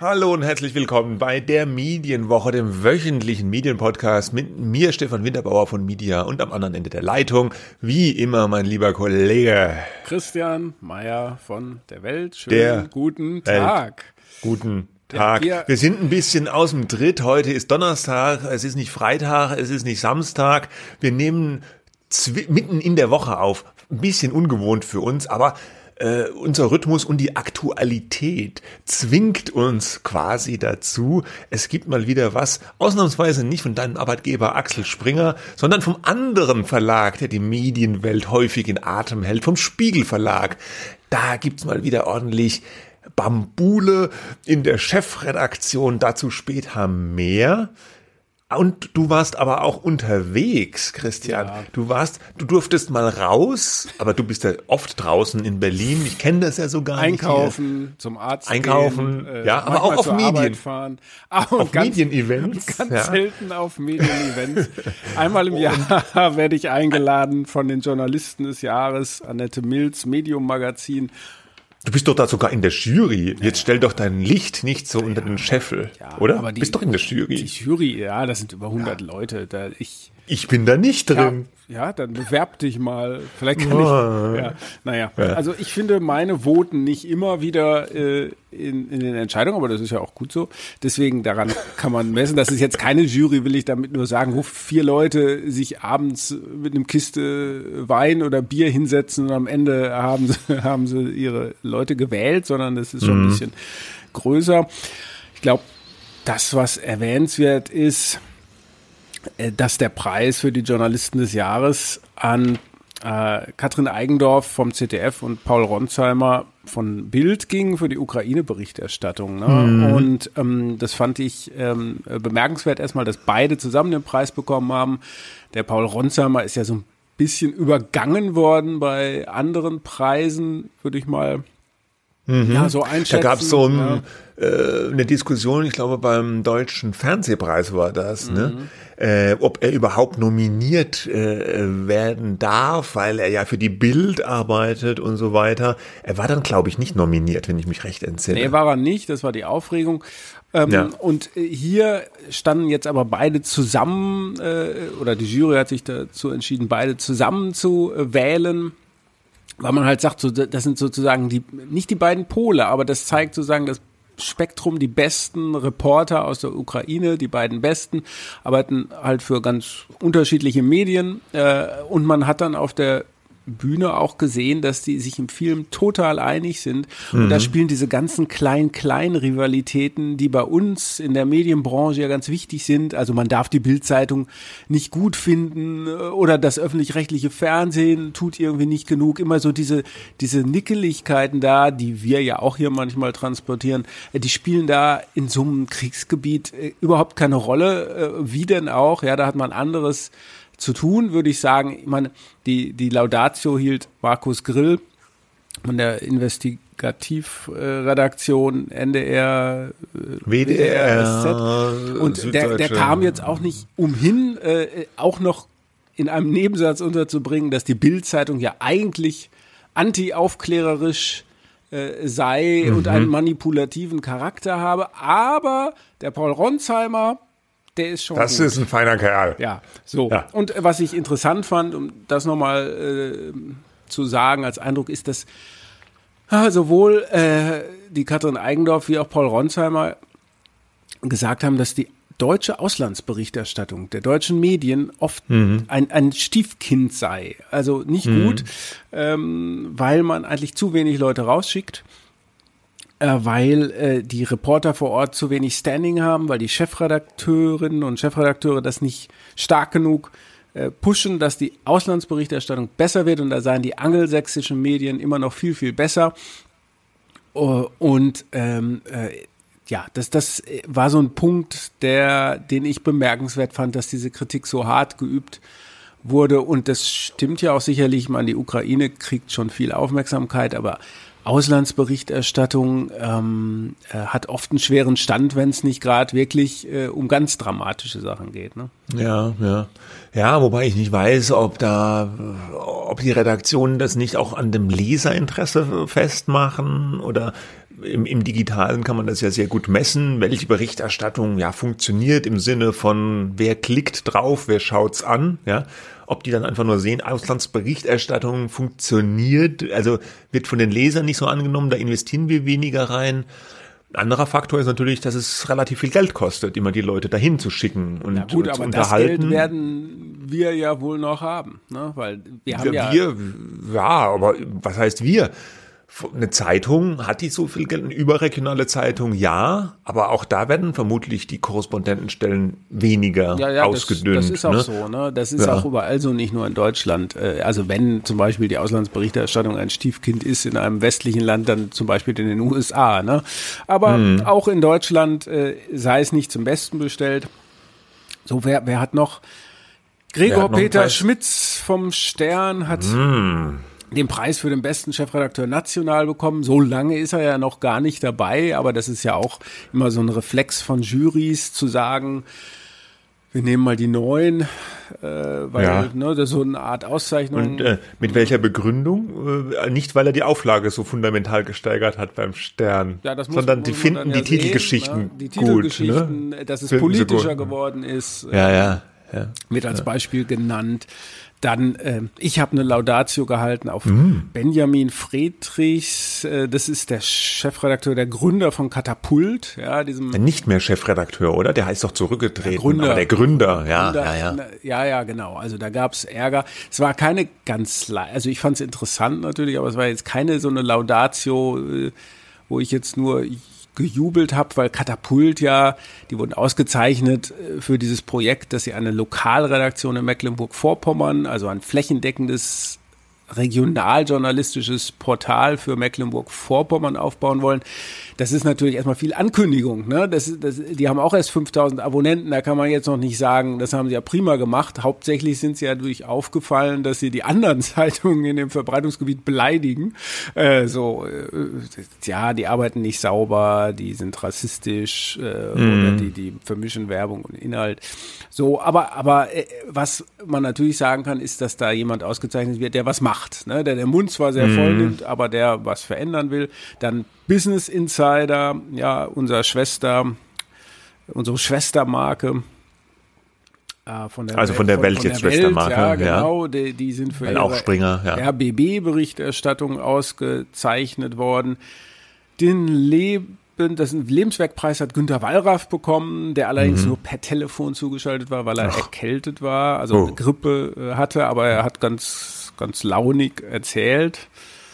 Hallo und herzlich willkommen bei der Medienwoche, dem wöchentlichen Medienpodcast mit mir, Stefan Winterbauer von Media und am anderen Ende der Leitung, wie immer mein lieber Kollege Christian Meyer von der Welt. Schönen der guten Tag. Welt. Guten Tag. Wir sind ein bisschen aus dem Tritt. Heute ist Donnerstag, es ist nicht Freitag, es ist nicht Samstag. Wir nehmen mitten in der Woche auf. Ein bisschen ungewohnt für uns, aber äh, unser Rhythmus und die Aktualität zwingt uns quasi dazu. Es gibt mal wieder was, ausnahmsweise nicht von deinem Arbeitgeber Axel Springer, sondern vom anderen Verlag, der die Medienwelt häufig in Atem hält, vom Spiegel Verlag. Da gibt's mal wieder ordentlich Bambule in der Chefredaktion. Dazu später mehr. Und du warst aber auch unterwegs, Christian. Ja. Du warst, du durftest mal raus, aber du bist ja oft draußen in Berlin. Ich kenne das ja sogar Einkaufen, nicht zum Arzt Einkaufen, gehen, äh, ja, aber auch auf Medien. fahren. Auch auf ganz, Medienevents. Ganz ja. selten auf Medienevents. Einmal im Jahr werde ich eingeladen von den Journalisten des Jahres, Annette Mills, Medium Magazin Du bist doch da sogar in der Jury. Jetzt stell doch dein Licht nicht so unter den Scheffel, ja, oder? Aber die, bist doch in der Jury. Die Jury, ja, das sind über 100 ja. Leute. Da ich, ich bin da nicht drin. Ja, ja dann bewerb dich mal. Vielleicht kann oh. ich. Ja, naja, ja. also ich finde meine Voten nicht immer wieder äh, in, in den Entscheidungen, aber das ist ja auch gut so. Deswegen daran kann man messen. Das ist jetzt keine Jury, will ich damit nur sagen, wo vier Leute sich abends mit einem Kiste Wein oder Bier hinsetzen und am Ende haben sie, haben sie ihre Leute gewählt, sondern das ist schon mhm. ein bisschen größer. Ich glaube, das, was erwähnenswert ist, dass der Preis für die Journalisten des Jahres an äh, Katrin Eigendorf vom ZDF und Paul Ronsheimer von Bild ging für die Ukraine-Berichterstattung. Ne? Mhm. Und ähm, das fand ich ähm, bemerkenswert erstmal, dass beide zusammen den Preis bekommen haben. Der Paul Ronsheimer ist ja so ein bisschen übergangen worden bei anderen Preisen, würde ich mal Mhm. Ja, so einschätzen. Da gab es so ein, ja. äh, eine Diskussion, ich glaube beim Deutschen Fernsehpreis war das, ne? mhm. ne? äh, ob er überhaupt nominiert äh, werden darf, weil er ja für die Bild arbeitet und so weiter. Er war dann, glaube ich, nicht nominiert, wenn ich mich recht entsinne. Nee, war er nicht, das war die Aufregung. Ähm, ja. Und äh, hier standen jetzt aber beide zusammen, äh, oder die Jury hat sich dazu entschieden, beide zusammen zu äh, wählen weil man halt sagt, so, das sind sozusagen die, nicht die beiden Pole, aber das zeigt sozusagen das Spektrum, die besten Reporter aus der Ukraine, die beiden besten, arbeiten halt für ganz unterschiedliche Medien äh, und man hat dann auf der Bühne auch gesehen, dass die sich im Film total einig sind. Und mhm. da spielen diese ganzen kleinen-kleinen Rivalitäten, die bei uns in der Medienbranche ja ganz wichtig sind. Also man darf die Bildzeitung nicht gut finden äh, oder das öffentlich-rechtliche Fernsehen tut irgendwie nicht genug. Immer so diese, diese Nickeligkeiten da, die wir ja auch hier manchmal transportieren, äh, die spielen da in so einem Kriegsgebiet äh, überhaupt keine Rolle. Wie denn auch? Ja, da hat man anderes zu tun, würde ich sagen. Ich meine, die, die Laudatio hielt Markus Grill von der Investigativredaktion NDR, WDR, SZ. Und der, der kam jetzt auch nicht umhin, äh, auch noch in einem Nebensatz unterzubringen, dass die Bild-Zeitung ja eigentlich anti-aufklärerisch äh, sei mhm. und einen manipulativen Charakter habe. Aber der Paul Ronsheimer, der ist schon. Das gut. ist ein feiner Kerl. Ja, so. Ja. Und was ich interessant fand, um das nochmal äh, zu sagen als Eindruck, ist, dass äh, sowohl äh, die Katrin Eigendorf wie auch Paul Ronsheimer gesagt haben, dass die deutsche Auslandsberichterstattung der deutschen Medien oft mhm. ein, ein Stiefkind sei. Also nicht mhm. gut, ähm, weil man eigentlich zu wenig Leute rausschickt äh, weil äh, die Reporter vor Ort zu wenig Standing haben, weil die Chefredakteurinnen und Chefredakteure das nicht stark genug äh, pushen, dass die Auslandsberichterstattung besser wird und da seien die angelsächsischen Medien immer noch viel, viel besser. Uh, und ähm, äh, ja, das, das war so ein Punkt, der, den ich bemerkenswert fand, dass diese Kritik so hart geübt wurde. Und das stimmt ja auch sicherlich. Ich meine, die Ukraine kriegt schon viel Aufmerksamkeit, aber Auslandsberichterstattung ähm, äh, hat oft einen schweren Stand, wenn es nicht gerade wirklich äh, um ganz dramatische Sachen geht. Ne? Ja, ja. Ja, wobei ich nicht weiß, ob da, ob die Redaktionen das nicht auch an dem Leserinteresse festmachen oder im, im Digitalen kann man das ja sehr gut messen, welche Berichterstattung ja funktioniert im Sinne von wer klickt drauf, wer schaut's an, ja. Ob die dann einfach nur sehen, Auslandsberichterstattung funktioniert, also wird von den Lesern nicht so angenommen, da investieren wir weniger rein. Ein anderer Faktor ist natürlich, dass es relativ viel Geld kostet, immer die Leute dahin zu schicken und, ja gut, zu unterhalten. Das Geld werden wir ja wohl noch haben, ne? weil wir haben ja, wir, ja, aber was heißt wir? Eine Zeitung, hat die so viel Geld? Eine überregionale Zeitung, ja, aber auch da werden vermutlich die Korrespondentenstellen weniger ja, ja, ausgedünnt. Das, das ist auch ne? so, ne? Das ist ja. auch überall so, nicht nur in Deutschland. Äh, also wenn zum Beispiel die Auslandsberichterstattung ein Stiefkind ist in einem westlichen Land, dann zum Beispiel in den USA, ne? Aber mhm. auch in Deutschland äh, sei es nicht zum Besten bestellt. So, wer, wer hat noch? Gregor Peter Schmitz vom Stern hat mm den Preis für den besten Chefredakteur national bekommen. So lange ist er ja noch gar nicht dabei, aber das ist ja auch immer so ein Reflex von Juries zu sagen, wir nehmen mal die neuen, äh, weil ja. ne, das ist so eine Art Auszeichnung. Und äh, mit welcher Begründung? Äh, nicht, weil er die Auflage so fundamental gesteigert hat beim Stern, ja, muss, sondern die finden die Titelgeschichten ne? die Titelgeschichten, gut, ne? dass es finden politischer geworden ist. Ja, ja. Ja, wird als ja. Beispiel genannt. Dann, äh, ich habe eine Laudatio gehalten auf mm. Benjamin Friedrichs, äh, das ist der Chefredakteur, der Gründer von Katapult, ja, diesem. Nicht mehr Chefredakteur, oder? Der heißt doch zurückgetreten, der Gründer, der Gründer, ja, Gründer, ja, ja. Ja, ja, genau. Also da gab's Ärger. Es war keine ganz, also ich fand es interessant natürlich, aber es war jetzt keine so eine Laudatio, äh, wo ich jetzt nur gejubelt habe, weil Katapult ja, die wurden ausgezeichnet äh, für dieses Projekt, dass sie eine Lokalredaktion in Mecklenburg-Vorpommern, also ein flächendeckendes regionaljournalistisches Portal für Mecklenburg-Vorpommern aufbauen wollen. Das ist natürlich erstmal viel Ankündigung. Ne? Das, das, die haben auch erst 5000 Abonnenten. Da kann man jetzt noch nicht sagen, das haben sie ja prima gemacht. Hauptsächlich sind sie ja durch aufgefallen, dass sie die anderen Zeitungen in dem Verbreitungsgebiet beleidigen. Äh, so, äh, ja, die arbeiten nicht sauber, die sind rassistisch äh, mm. oder die, die vermischen Werbung und Inhalt. So, aber, aber äh, was man natürlich sagen kann, ist, dass da jemand ausgezeichnet wird, der was macht. Ne? Der den Mund zwar sehr mm. voll nimmt, aber der was verändern will. Dann Business Insider, ja, unser Schwester, unsere Schwestermarke. Äh, von der also von der Welt von, von jetzt Schwestermarke. Ja, genau, ja. Die, die sind für ihre Aufspringer, ja. RBB-Berichterstattung ausgezeichnet worden. Den Leben das Lebenswerkpreis hat Günter Wallraff bekommen, der allerdings mhm. nur per Telefon zugeschaltet war, weil er Ach. erkältet war, also oh. Grippe äh, hatte, aber er hat ganz, ganz launig erzählt.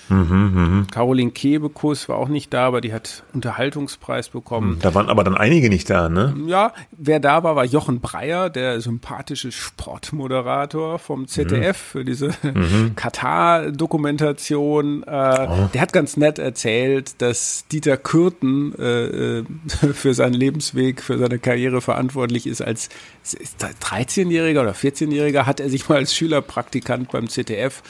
Mhm, mh. Caroline Kebekus war auch nicht da, aber die hat Unterhaltungspreis bekommen. Da waren aber dann einige nicht da, ne? Ja, wer da war, war Jochen Breyer, der sympathische Sportmoderator vom ZDF mhm. für diese mhm. Katar-Dokumentation. Äh, oh. Der hat ganz nett erzählt, dass Dieter Kürten äh, äh für seinen Lebensweg, für seine Karriere verantwortlich ist. Als 13-Jähriger oder 14-Jähriger hat er sich mal als Schülerpraktikant beim ZDF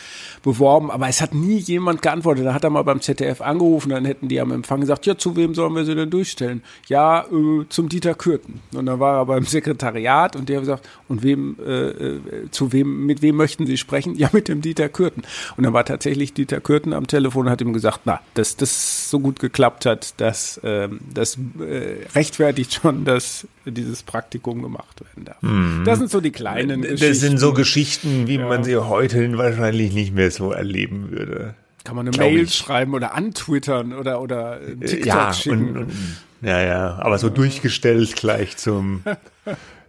beworben, aber es hat nie jemand geantwortet. Da hat er mal beim ZDF angerufen, dann hätten die am Empfang gesagt, ja, zu wem sollen wir sie denn durchstellen? Ja, äh, zum Dieter Kürten. Und dann war er beim Sekretariat und der hat gesagt, und wem, äh, äh, zu wem, mit wem möchten Sie sprechen? Ja, mit dem Dieter Kürten. Und dann war tatsächlich Dieter Kürten am Telefon und hat ihm gesagt, na, dass das so gut geklappt hat, dass äh, das rechtfertigt schon, dass dieses Praktikum gemacht werden darf. Mhm. Das sind so die kleinen das Geschichten. Das sind so Geschichten, wie ja. man sie heute wahrscheinlich nicht mehr so erleben würde. Kann man eine Mail ich. schreiben oder antwittern oder, oder äh, TikTok ja, schicken. Und, und, ja, ja, aber so durchgestellt gleich zum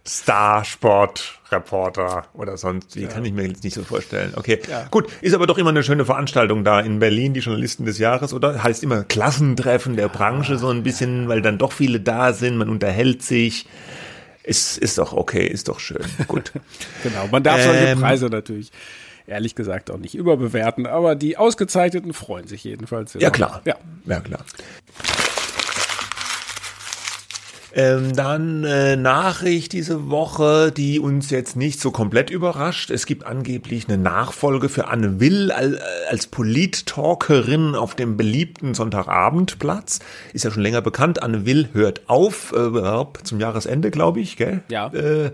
Star-Sport-Reporter oder sonst. Wie ja. kann ich mir jetzt nicht so vorstellen. Okay, ja. gut. Ist aber doch immer eine schöne Veranstaltung da in Berlin, die Journalisten des Jahres, oder? Heißt immer Klassentreffen der Branche so ein bisschen, weil dann doch viele da sind, man unterhält sich. Ist, ist doch okay, ist doch schön. Gut. genau, man darf solche ähm, Preise natürlich ehrlich gesagt auch nicht überbewerten, aber die Ausgezeichneten freuen sich jedenfalls. Ja, klar. Ja, ja klar. Ähm, dann äh, Nachricht diese Woche, die uns jetzt nicht so komplett überrascht. Es gibt angeblich eine Nachfolge für Anne Will als, als Polit-Talkerin auf dem beliebten Sonntagabendplatz. Ist ja schon länger bekannt. Anne Will hört auf äh, zum Jahresende, glaube ich, gell? Ja. Äh,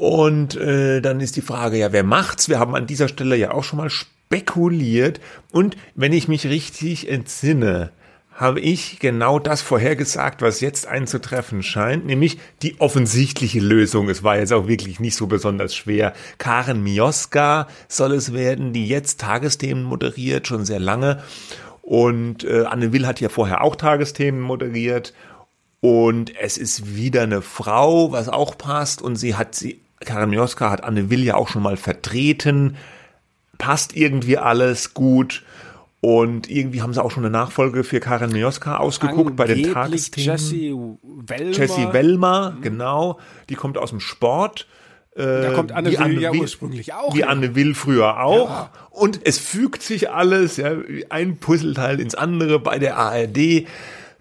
und äh, dann ist die Frage, ja, wer macht's? Wir haben an dieser Stelle ja auch schon mal spekuliert. Und wenn ich mich richtig entsinne, habe ich genau das vorhergesagt, was jetzt einzutreffen scheint, nämlich die offensichtliche Lösung. Es war jetzt auch wirklich nicht so besonders schwer. Karen Mioska soll es werden, die jetzt Tagesthemen moderiert, schon sehr lange. Und äh, Anne Will hat ja vorher auch Tagesthemen moderiert. Und es ist wieder eine Frau, was auch passt. Und sie hat sie, Karen Mioska hat Anne Will ja auch schon mal vertreten. Passt irgendwie alles gut. Und irgendwie haben sie auch schon eine Nachfolge für Karen Mioska ausgeguckt bei den Tagesthemen. Jessie Wellmer. Jessie Wellmer, mhm. genau. Die kommt aus dem Sport. Da kommt Anne Will Anne ja ursprünglich auch. Wie Anne Will früher auch. Ja. Und es fügt sich alles, ja, ein Puzzleteil ins andere bei der ARD.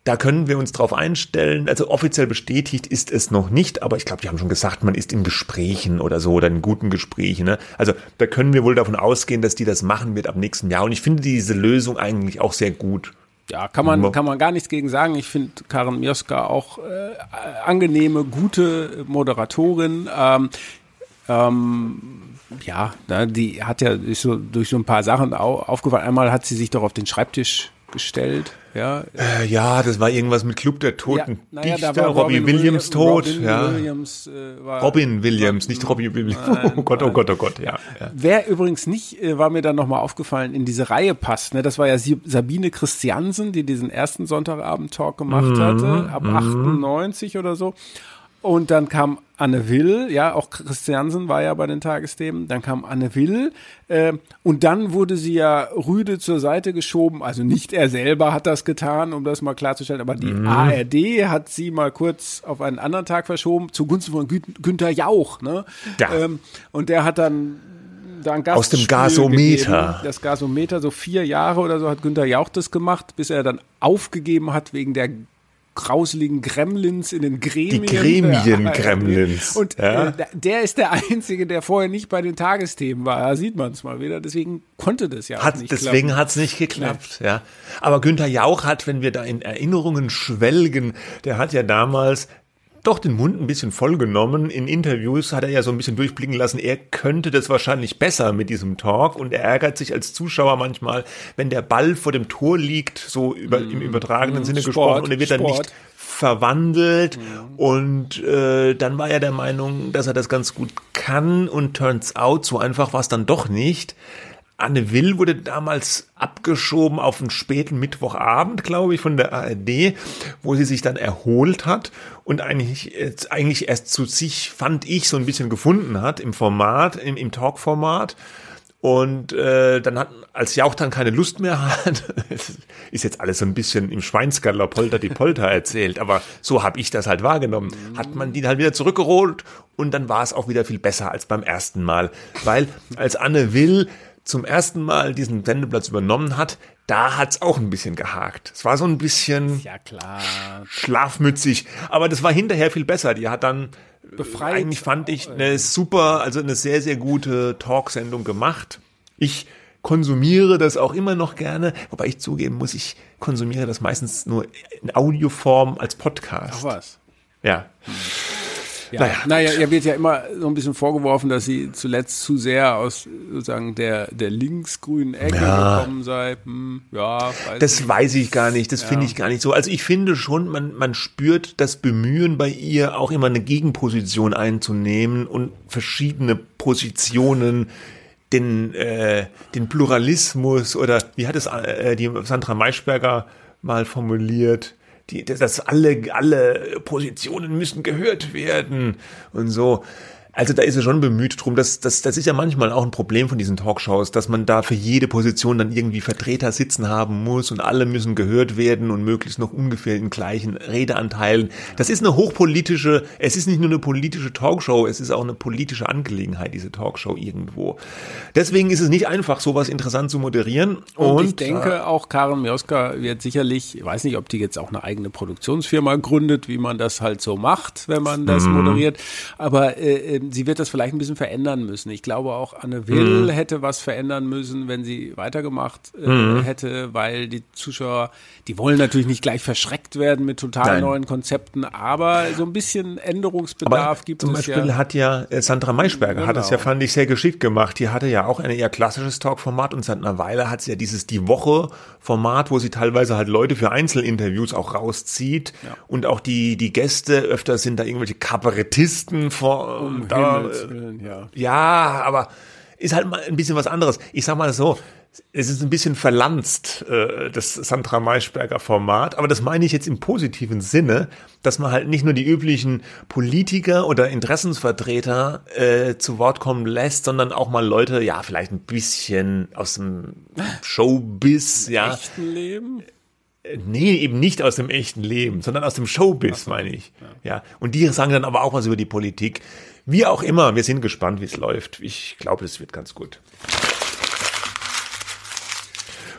Da können wir uns drauf einstellen. Also offiziell bestätigt ist es noch nicht, aber ich glaube, die haben schon gesagt, man ist in Gesprächen oder so oder in guten Gesprächen. Ne? Also da können wir wohl davon ausgehen, dass die das machen wird ab nächsten Jahr. Und ich finde diese Lösung eigentlich auch sehr gut. Ja, kann man, kann man gar nichts gegen sagen. Ich finde Karen Mioska auch äh, angenehme, gute Moderatorin. Ähm, ähm, ja, die hat ja durch so, durch so ein paar Sachen aufgefallen. Einmal hat sie sich doch auf den Schreibtisch gestellt. Ja, äh, ja das war irgendwas mit Club der Toten ja, naja, Dichter, Robbie Robin Williams tot. Robin ja. Williams, äh, war, Robin Williams, nicht Robbie Williams. Nein, oh Gott, oh Gott, oh Gott, ja. ja. Wer übrigens nicht, äh, war mir dann nochmal aufgefallen, in diese Reihe passt, ne? das war ja Sabine Christiansen, die diesen ersten Sonntagabend-Talk gemacht mhm, hatte, ab 98 mhm. oder so. Und dann kam Anne Will, ja, auch Christiansen war ja bei den Tagesthemen, dann kam Anne Will äh, und dann wurde sie ja rüde zur Seite geschoben, also nicht er selber hat das getan, um das mal klarzustellen, aber die mhm. ARD hat sie mal kurz auf einen anderen Tag verschoben, zugunsten von Gün Günther Jauch, ne? Ja. Ähm, und der hat dann Aus dem Gasometer. Gegeben. Das Gasometer, so vier Jahre oder so hat Günther Jauch das gemacht, bis er dann aufgegeben hat wegen der grauseligen Gremlins in den Gremien. Die Gremien-Gremlins. Und ja. äh, der ist der Einzige, der vorher nicht bei den Tagesthemen war. Da sieht man es mal wieder. Deswegen konnte das ja hat, nicht Deswegen hat es nicht geklappt. Ja. ja. Aber Günther Jauch hat, wenn wir da in Erinnerungen schwelgen, der hat ja damals doch den Mund ein bisschen vollgenommen. In Interviews hat er ja so ein bisschen durchblicken lassen, er könnte das wahrscheinlich besser mit diesem Talk und er ärgert sich als Zuschauer manchmal, wenn der Ball vor dem Tor liegt, so über, mm, im übertragenen mm, Sinne Sport, gesprochen und er wird Sport. dann nicht verwandelt mm. und äh, dann war er der Meinung, dass er das ganz gut kann und turns out, so einfach war es dann doch nicht. Anne Will wurde damals abgeschoben auf einen späten Mittwochabend, glaube ich, von der ARD, wo sie sich dann erholt hat und eigentlich, eigentlich erst zu sich, fand ich, so ein bisschen gefunden hat im Format, im, im Talk-Format. Und äh, dann hat, als Jauch dann keine Lust mehr hat, ist jetzt alles so ein bisschen im Schweinsgaller Polter die Polter erzählt, aber so habe ich das halt wahrgenommen. Hat man die halt wieder zurückgeholt und dann war es auch wieder viel besser als beim ersten Mal. Weil als Anne Will zum ersten Mal diesen Sendeplatz übernommen hat, da hat's auch ein bisschen gehakt. Es war so ein bisschen ja, klar. schlafmützig, aber das war hinterher viel besser. Die hat dann befreit. Eigentlich fand ich eine super, also eine sehr, sehr gute Talksendung gemacht. Ich konsumiere das auch immer noch gerne, wobei ich zugeben muss, ich konsumiere das meistens nur in Audioform als Podcast. Ach was. Ja. Hm. Ja. Naja, naja, ihr wird ja immer so ein bisschen vorgeworfen, dass sie zuletzt zu sehr aus sozusagen der, der linksgrünen Ecke ja. gekommen sei. Hm, ja, weiß das nicht. weiß ich gar nicht, das ja. finde ich gar nicht so. Also ich finde schon, man, man spürt das Bemühen bei ihr, auch immer eine Gegenposition einzunehmen und verschiedene Positionen den, äh, den Pluralismus oder wie hat es äh, die Sandra Maischberger mal formuliert, die, dass alle, alle Positionen müssen gehört werden und so. Also da ist er schon bemüht drum. Das, das, das ist ja manchmal auch ein Problem von diesen Talkshows, dass man da für jede Position dann irgendwie Vertreter sitzen haben muss und alle müssen gehört werden und möglichst noch ungefähr in gleichen Redeanteilen. Das ist eine hochpolitische, es ist nicht nur eine politische Talkshow, es ist auch eine politische Angelegenheit, diese Talkshow irgendwo. Deswegen ist es nicht einfach, sowas interessant zu moderieren. Und, und ich denke äh, auch, Karen Mioska wird sicherlich, ich weiß nicht, ob die jetzt auch eine eigene Produktionsfirma gründet, wie man das halt so macht, wenn man das mhm. moderiert, aber äh, ähm, sie wird das vielleicht ein bisschen verändern müssen. Ich glaube auch Anne Will mhm. hätte was verändern müssen, wenn sie weitergemacht äh, mhm. hätte, weil die Zuschauer, die wollen natürlich nicht gleich verschreckt werden mit total Nein. neuen Konzepten, aber so ein bisschen Änderungsbedarf aber gibt zum es Beispiel ja. hat ja äh, Sandra Maischberger genau. hat das ja, fand ich, sehr geschickt gemacht. Die hatte ja auch ein eher klassisches Talk-Format und seit einer Weile hat sie ja dieses Die Woche-Format, wo sie teilweise halt Leute für Einzelinterviews auch rauszieht ja. und auch die, die Gäste, öfter sind da irgendwelche Kabarettisten vor, um da, Willen, ja. ja, aber ist halt mal ein bisschen was anderes. Ich sag mal so, es ist ein bisschen verlanzt, äh, das Sandra Maischberger Format, aber das meine ich jetzt im positiven Sinne, dass man halt nicht nur die üblichen Politiker oder Interessensvertreter äh, zu Wort kommen lässt, sondern auch mal Leute, ja, vielleicht ein bisschen aus dem Showbiz, Im ja. Echten Leben? Nee, eben nicht aus dem echten Leben, sondern aus dem Showbiz, so, meine ich. Ja. ja. Und die sagen dann aber auch was über die Politik. Wie auch immer, wir sind gespannt, wie es läuft. Ich glaube, es wird ganz gut.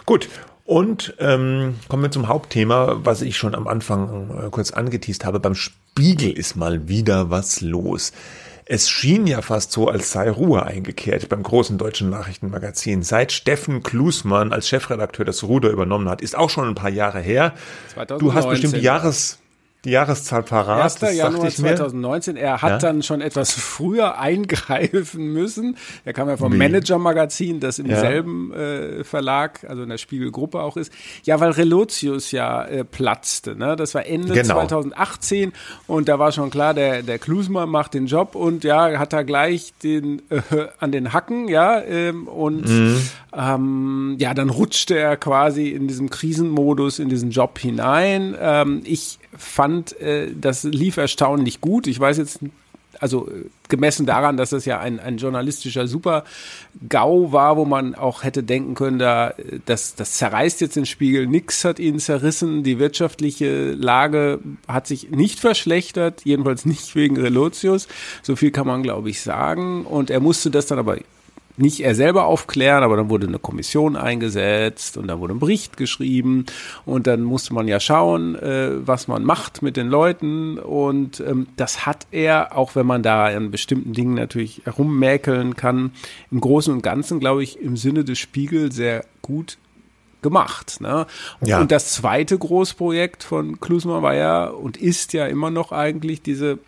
Gut, und ähm, kommen wir zum Hauptthema, was ich schon am Anfang äh, kurz angeteased habe. Beim Spiegel ist mal wieder was los. Es schien ja fast so, als sei Ruhe eingekehrt beim großen deutschen Nachrichtenmagazin. Seit Steffen Klusmann als Chefredakteur das Ruder übernommen hat, ist auch schon ein paar Jahre her. 2019. Du hast bestimmt die Jahres die Jahreszahl parat. 1. Januar 2019. Er hat ja? dann schon etwas früher eingreifen müssen. Er kam ja vom Manager-Magazin, das im ja. selben äh, Verlag, also in der Spiegelgruppe auch ist. Ja, weil Relotius ja äh, platzte. Ne? Das war Ende genau. 2018 und da war schon klar, der, der Klusmann macht den Job und ja, hat er gleich den äh, an den Hacken, ja, ähm, und mhm. ähm, ja, dann rutschte er quasi in diesem Krisenmodus in diesen Job hinein. Ähm, ich fand, äh, das lief erstaunlich gut. Ich weiß jetzt, also äh, gemessen daran, dass es ja ein, ein journalistischer Super-GAU war, wo man auch hätte denken können, da, das, das zerreißt jetzt den Spiegel. Nix hat ihn zerrissen. Die wirtschaftliche Lage hat sich nicht verschlechtert, jedenfalls nicht wegen Relotius. So viel kann man, glaube ich, sagen. Und er musste das dann aber nicht er selber aufklären, aber dann wurde eine Kommission eingesetzt und dann wurde ein Bericht geschrieben und dann musste man ja schauen, äh, was man macht mit den Leuten und ähm, das hat er, auch wenn man da an bestimmten Dingen natürlich herummäkeln kann, im Großen und Ganzen, glaube ich, im Sinne des Spiegel sehr gut gemacht. Ne? Ja. Und das zweite Großprojekt von Klusma war ja und ist ja immer noch eigentlich diese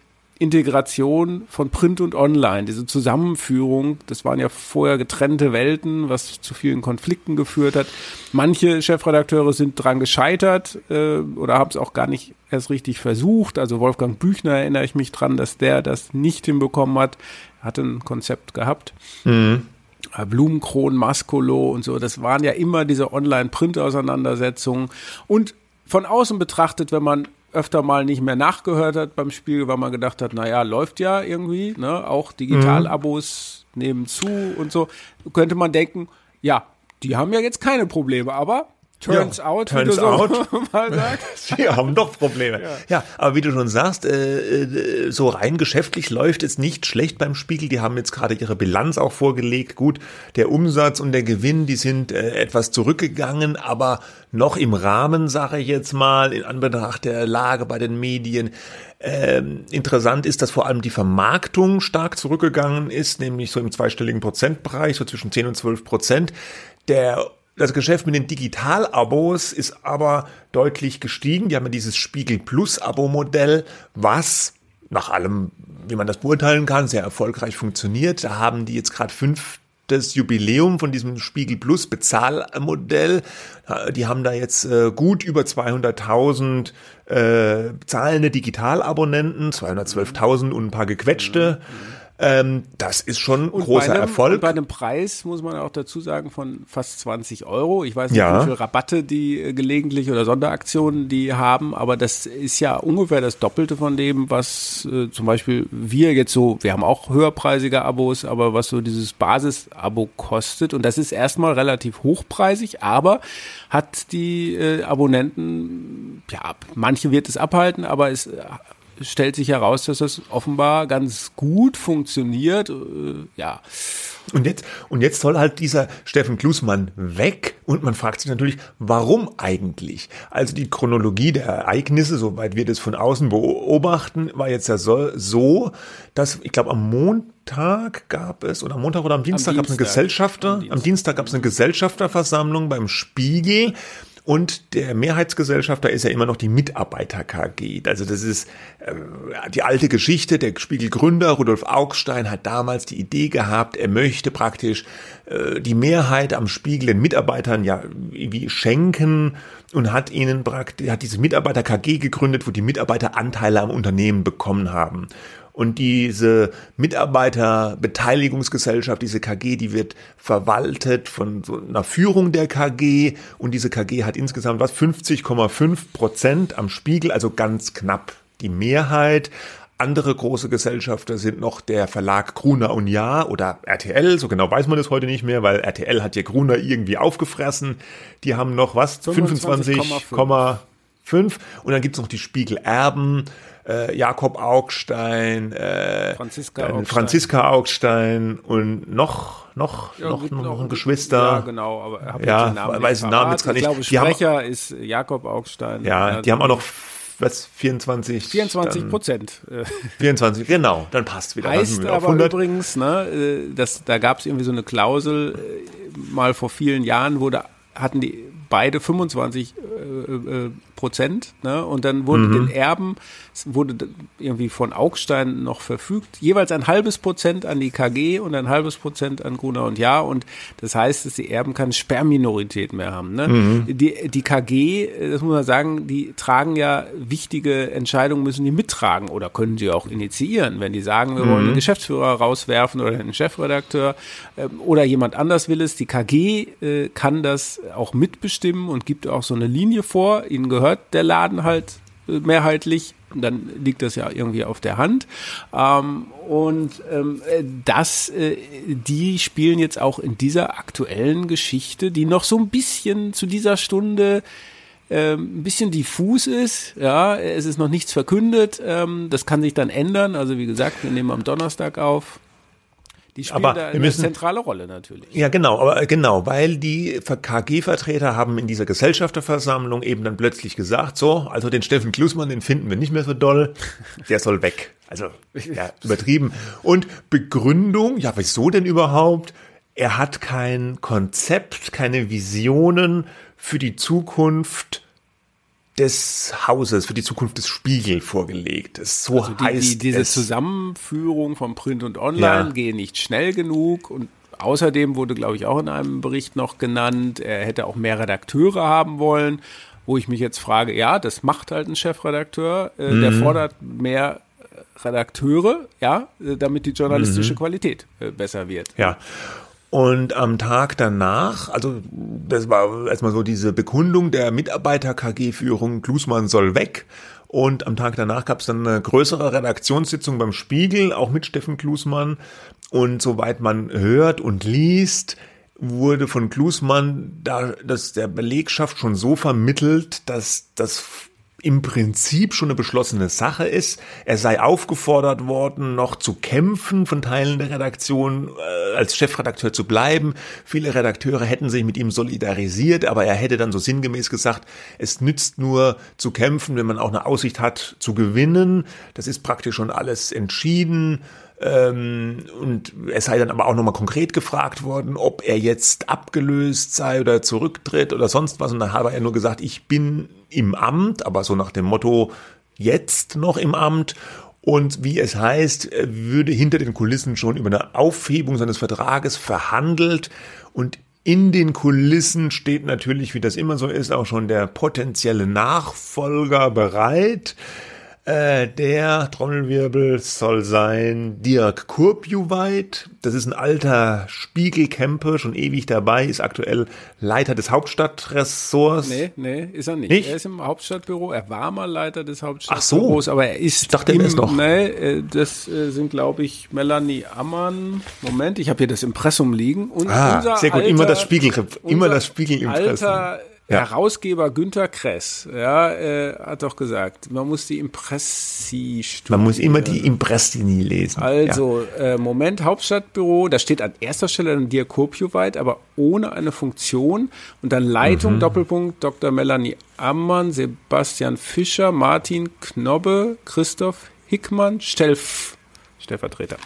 Integration von Print und Online, diese Zusammenführung, das waren ja vorher getrennte Welten, was zu vielen Konflikten geführt hat. Manche Chefredakteure sind dran gescheitert äh, oder haben es auch gar nicht erst richtig versucht. Also Wolfgang Büchner erinnere ich mich dran, dass der das nicht hinbekommen hat. Er hatte ein Konzept gehabt. Mhm. Äh, Blumenkron, Maskolo und so, das waren ja immer diese Online-Print-Auseinandersetzungen. Und von außen betrachtet, wenn man öfter mal nicht mehr nachgehört hat beim Spiel, weil man gedacht hat, naja, läuft ja irgendwie, ne? Auch Digitalabos mhm. nehmen zu und so. Könnte man denken, ja, die haben ja jetzt keine Probleme, aber Turns ja, out, turns out. so mal sagst. Wir haben doch Probleme. Ja. ja. aber wie du schon sagst, äh, äh, so rein geschäftlich läuft es nicht schlecht beim Spiegel. Die haben jetzt gerade ihre Bilanz auch vorgelegt. Gut, der Umsatz und der Gewinn, die sind äh, etwas zurückgegangen, aber noch im Rahmen, sage ich jetzt mal, in Anbetracht der Lage bei den Medien. Ähm, interessant ist, dass vor allem die Vermarktung stark zurückgegangen ist, nämlich so im zweistelligen Prozentbereich, so zwischen 10 und 12 Prozent. Der das Geschäft mit den Digital-Abos ist aber deutlich gestiegen. Die haben ja dieses Spiegel Plus-Abo-Modell, was nach allem, wie man das beurteilen kann, sehr erfolgreich funktioniert. Da haben die jetzt gerade fünf das Jubiläum von diesem Spiegel Plus Bezahlmodell. Die haben da jetzt äh, gut über 200.000 äh, zahlende Digitalabonnenten, 212.000 und ein paar gequetschte. Mhm Ähm, das ist schon ein großer bei einem, Erfolg. Und bei einem Preis muss man auch dazu sagen von fast 20 Euro. Ich weiß nicht, ja. wie viele Rabatte die äh, gelegentlich oder Sonderaktionen die haben, aber das ist ja ungefähr das Doppelte von dem, was äh, zum Beispiel wir jetzt so, wir haben auch höherpreisige Abos, aber was so dieses Basis-Abo kostet. Und das ist erstmal relativ hochpreisig, aber hat die äh, Abonnenten, ja, manche wird es abhalten, aber es äh, stellt sich heraus, dass das offenbar ganz gut funktioniert. Äh, ja. Und jetzt, und jetzt soll halt dieser Steffen Klusmann weg und man fragt sich natürlich, warum eigentlich? Also die Chronologie der Ereignisse, soweit wir das von außen beobachten, war jetzt ja so, so dass ich glaube am Montag gab es oder am Montag oder am Dienstag, Dienstag gab es eine Gesellschafter, am Dienstag, am Dienstag gab es eine Gesellschafterversammlung beim Spiegel und der Mehrheitsgesellschafter ist ja immer noch die Mitarbeiter KG. Also das ist äh, die alte Geschichte. Der Spiegelgründer Rudolf Augstein hat damals die Idee gehabt, er möchte praktisch äh, die Mehrheit am Spiegel den Mitarbeitern ja wie schenken und hat ihnen praktisch, hat diese Mitarbeiter KG gegründet, wo die Mitarbeiter Anteile am Unternehmen bekommen haben. Und diese Mitarbeiterbeteiligungsgesellschaft, diese KG, die wird verwaltet von so einer Führung der KG. Und diese KG hat insgesamt was 50,5 Prozent am Spiegel, also ganz knapp die Mehrheit. Andere große Gesellschafter sind noch der Verlag Gruner und Jahr oder RTL, so genau weiß man das heute nicht mehr, weil RTL hat ja Gruner irgendwie aufgefressen. Die haben noch was? 25,5 fünf. Und dann gibt's noch die Spiegelerben, äh, Jakob Augstein, äh, Franziska, Augstein. Franziska Augstein und noch, noch, ja, noch, noch, noch ein Geschwister. Ja, genau, aber hab ja, den Namen weiß den Namen jetzt gar nicht. Ich glaube, Sprecher haben, ist Jakob Augstein. Ja, die haben auch noch was 24 24 Prozent 24 genau dann passt wieder heißt aber 100. übrigens ne äh, das da gab es irgendwie so eine Klausel äh, mal vor vielen Jahren wurde hatten die beide 25 äh, äh, Prozent. Ne? Und dann wurde mhm. den Erben, wurde irgendwie von Augstein noch verfügt, jeweils ein halbes Prozent an die KG und ein halbes Prozent an Gruner und Ja. Und das heißt, dass die Erben keine Sperrminorität mehr haben. Ne? Mhm. Die, die KG, das muss man sagen, die tragen ja wichtige Entscheidungen, müssen die mittragen oder können sie auch initiieren, wenn die sagen, wir mhm. wollen den Geschäftsführer rauswerfen oder den Chefredakteur äh, oder jemand anders will es. Die KG äh, kann das auch mitbestimmen und gibt auch so eine Linie vor. Ihnen gehört der Laden halt äh, mehrheitlich. Dann liegt das ja irgendwie auf der Hand. Ähm, und ähm, das, äh, die spielen jetzt auch in dieser aktuellen Geschichte, die noch so ein bisschen zu dieser Stunde ähm, ein bisschen diffus ist. Ja, es ist noch nichts verkündet. Ähm, das kann sich dann ändern. Also wie gesagt, wir nehmen am Donnerstag auf. Die spielen aber da eine müssen, zentrale Rolle natürlich. Ja, genau, aber genau, weil die KG-Vertreter haben in dieser Gesellschafterversammlung eben dann plötzlich gesagt, so, also den Steffen Klusmann, den finden wir nicht mehr so doll, der soll weg. Also, ja, übertrieben. Und Begründung, ja, wieso denn überhaupt? Er hat kein Konzept, keine Visionen für die Zukunft des Hauses, für die Zukunft des Spiegel vorgelegt. So also die, heißt die, diese es. Zusammenführung von Print und Online ja. gehe nicht schnell genug und außerdem wurde, glaube ich, auch in einem Bericht noch genannt, er hätte auch mehr Redakteure haben wollen, wo ich mich jetzt frage, ja, das macht halt ein Chefredakteur, äh, mhm. der fordert mehr Redakteure, ja, äh, damit die journalistische mhm. Qualität äh, besser wird. Ja. Und am Tag danach, also das war erstmal so diese Bekundung der Mitarbeiter-KG-Führung, Klusmann soll weg. Und am Tag danach gab es dann eine größere Redaktionssitzung beim Spiegel, auch mit Steffen Klusmann. Und soweit man hört und liest, wurde von Klusmann da, dass der Belegschaft schon so vermittelt, dass das im Prinzip schon eine beschlossene Sache ist. Er sei aufgefordert worden, noch zu kämpfen von Teilen der Redaktion, äh, als Chefredakteur zu bleiben. Viele Redakteure hätten sich mit ihm solidarisiert, aber er hätte dann so sinngemäß gesagt, es nützt nur zu kämpfen, wenn man auch eine Aussicht hat zu gewinnen. Das ist praktisch schon alles entschieden. Ähm, und es sei dann aber auch nochmal konkret gefragt worden, ob er jetzt abgelöst sei oder zurücktritt oder sonst was. Und dann habe er nur gesagt, ich bin im Amt, aber so nach dem Motto, jetzt noch im Amt. Und wie es heißt, würde hinter den Kulissen schon über eine Aufhebung seines Vertrages verhandelt. Und in den Kulissen steht natürlich, wie das immer so ist, auch schon der potenzielle Nachfolger bereit. Äh, der Trommelwirbel soll sein Dirk Kurpjuweit. Das ist ein alter Spiegelcamper, schon ewig dabei, ist aktuell Leiter des Hauptstadtressorts. Nee, nee, ist er nicht. nicht. Er ist im Hauptstadtbüro. Er war mal Leiter des Hauptstadtbüros, Ach so. aber er ist. Ich dachte, er ist noch. Nee, äh, das äh, sind, glaube ich, Melanie Ammann. Moment, ich habe hier das Impressum liegen. Und ah, sehr gut, alter, immer das Spiegel, immer das Spiegel Impressum. Alter ja. Herausgeber Günter Kress, ja, äh, hat doch gesagt, man muss die Impressi Man muss immer die Impressi lesen. Also, ja. äh, Moment, Hauptstadtbüro, da steht an erster Stelle dann Diakopio-weit, aber ohne eine Funktion. Und dann Leitung, mhm. Doppelpunkt, Dr. Melanie Ammann, Sebastian Fischer, Martin Knobbe, Christoph Hickmann, Stelf Stellvertreter.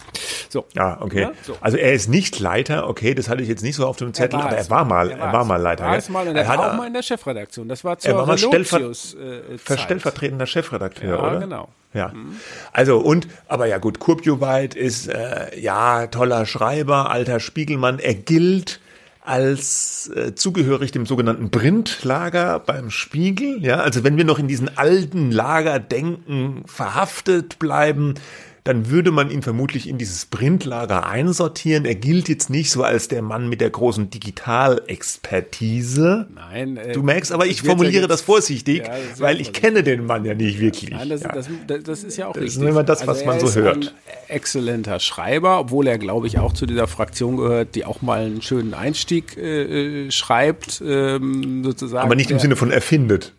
So. Ja, okay. Ja, so. Also er ist nicht Leiter, okay, das hatte ich jetzt nicht so auf dem Zettel, aber er war mal, er war, er war mal Leiter. Er war, mal, und er, er war auch mal in der Chefredaktion. Das war zur er war mal Stellver äh, stellvertretender Chefredakteur, ja, oder? genau. Ja. Mhm. Also und, aber ja gut, Kurpjoweit ist äh, ja toller Schreiber, alter Spiegelmann. Er gilt als äh, zugehörig dem sogenannten Printlager beim Spiegel. Ja, also wenn wir noch in diesen alten Lagerdenken verhaftet bleiben, dann würde man ihn vermutlich in dieses Printlager einsortieren. Er gilt jetzt nicht so als der Mann mit der großen Digitalexpertise. Nein. Äh, du merkst, aber ich formuliere ja das vorsichtig, ja, das weil ich kenne den Mann ja nicht wirklich. Nein, das, ja. das, das, ist ja auch das richtig. Das ist immer das, was also man so hört. Exzellenter Schreiber, obwohl er, glaube ich, auch zu dieser Fraktion gehört, die auch mal einen schönen Einstieg äh, äh schreibt, ähm, sozusagen. Aber nicht im Sinne von erfindet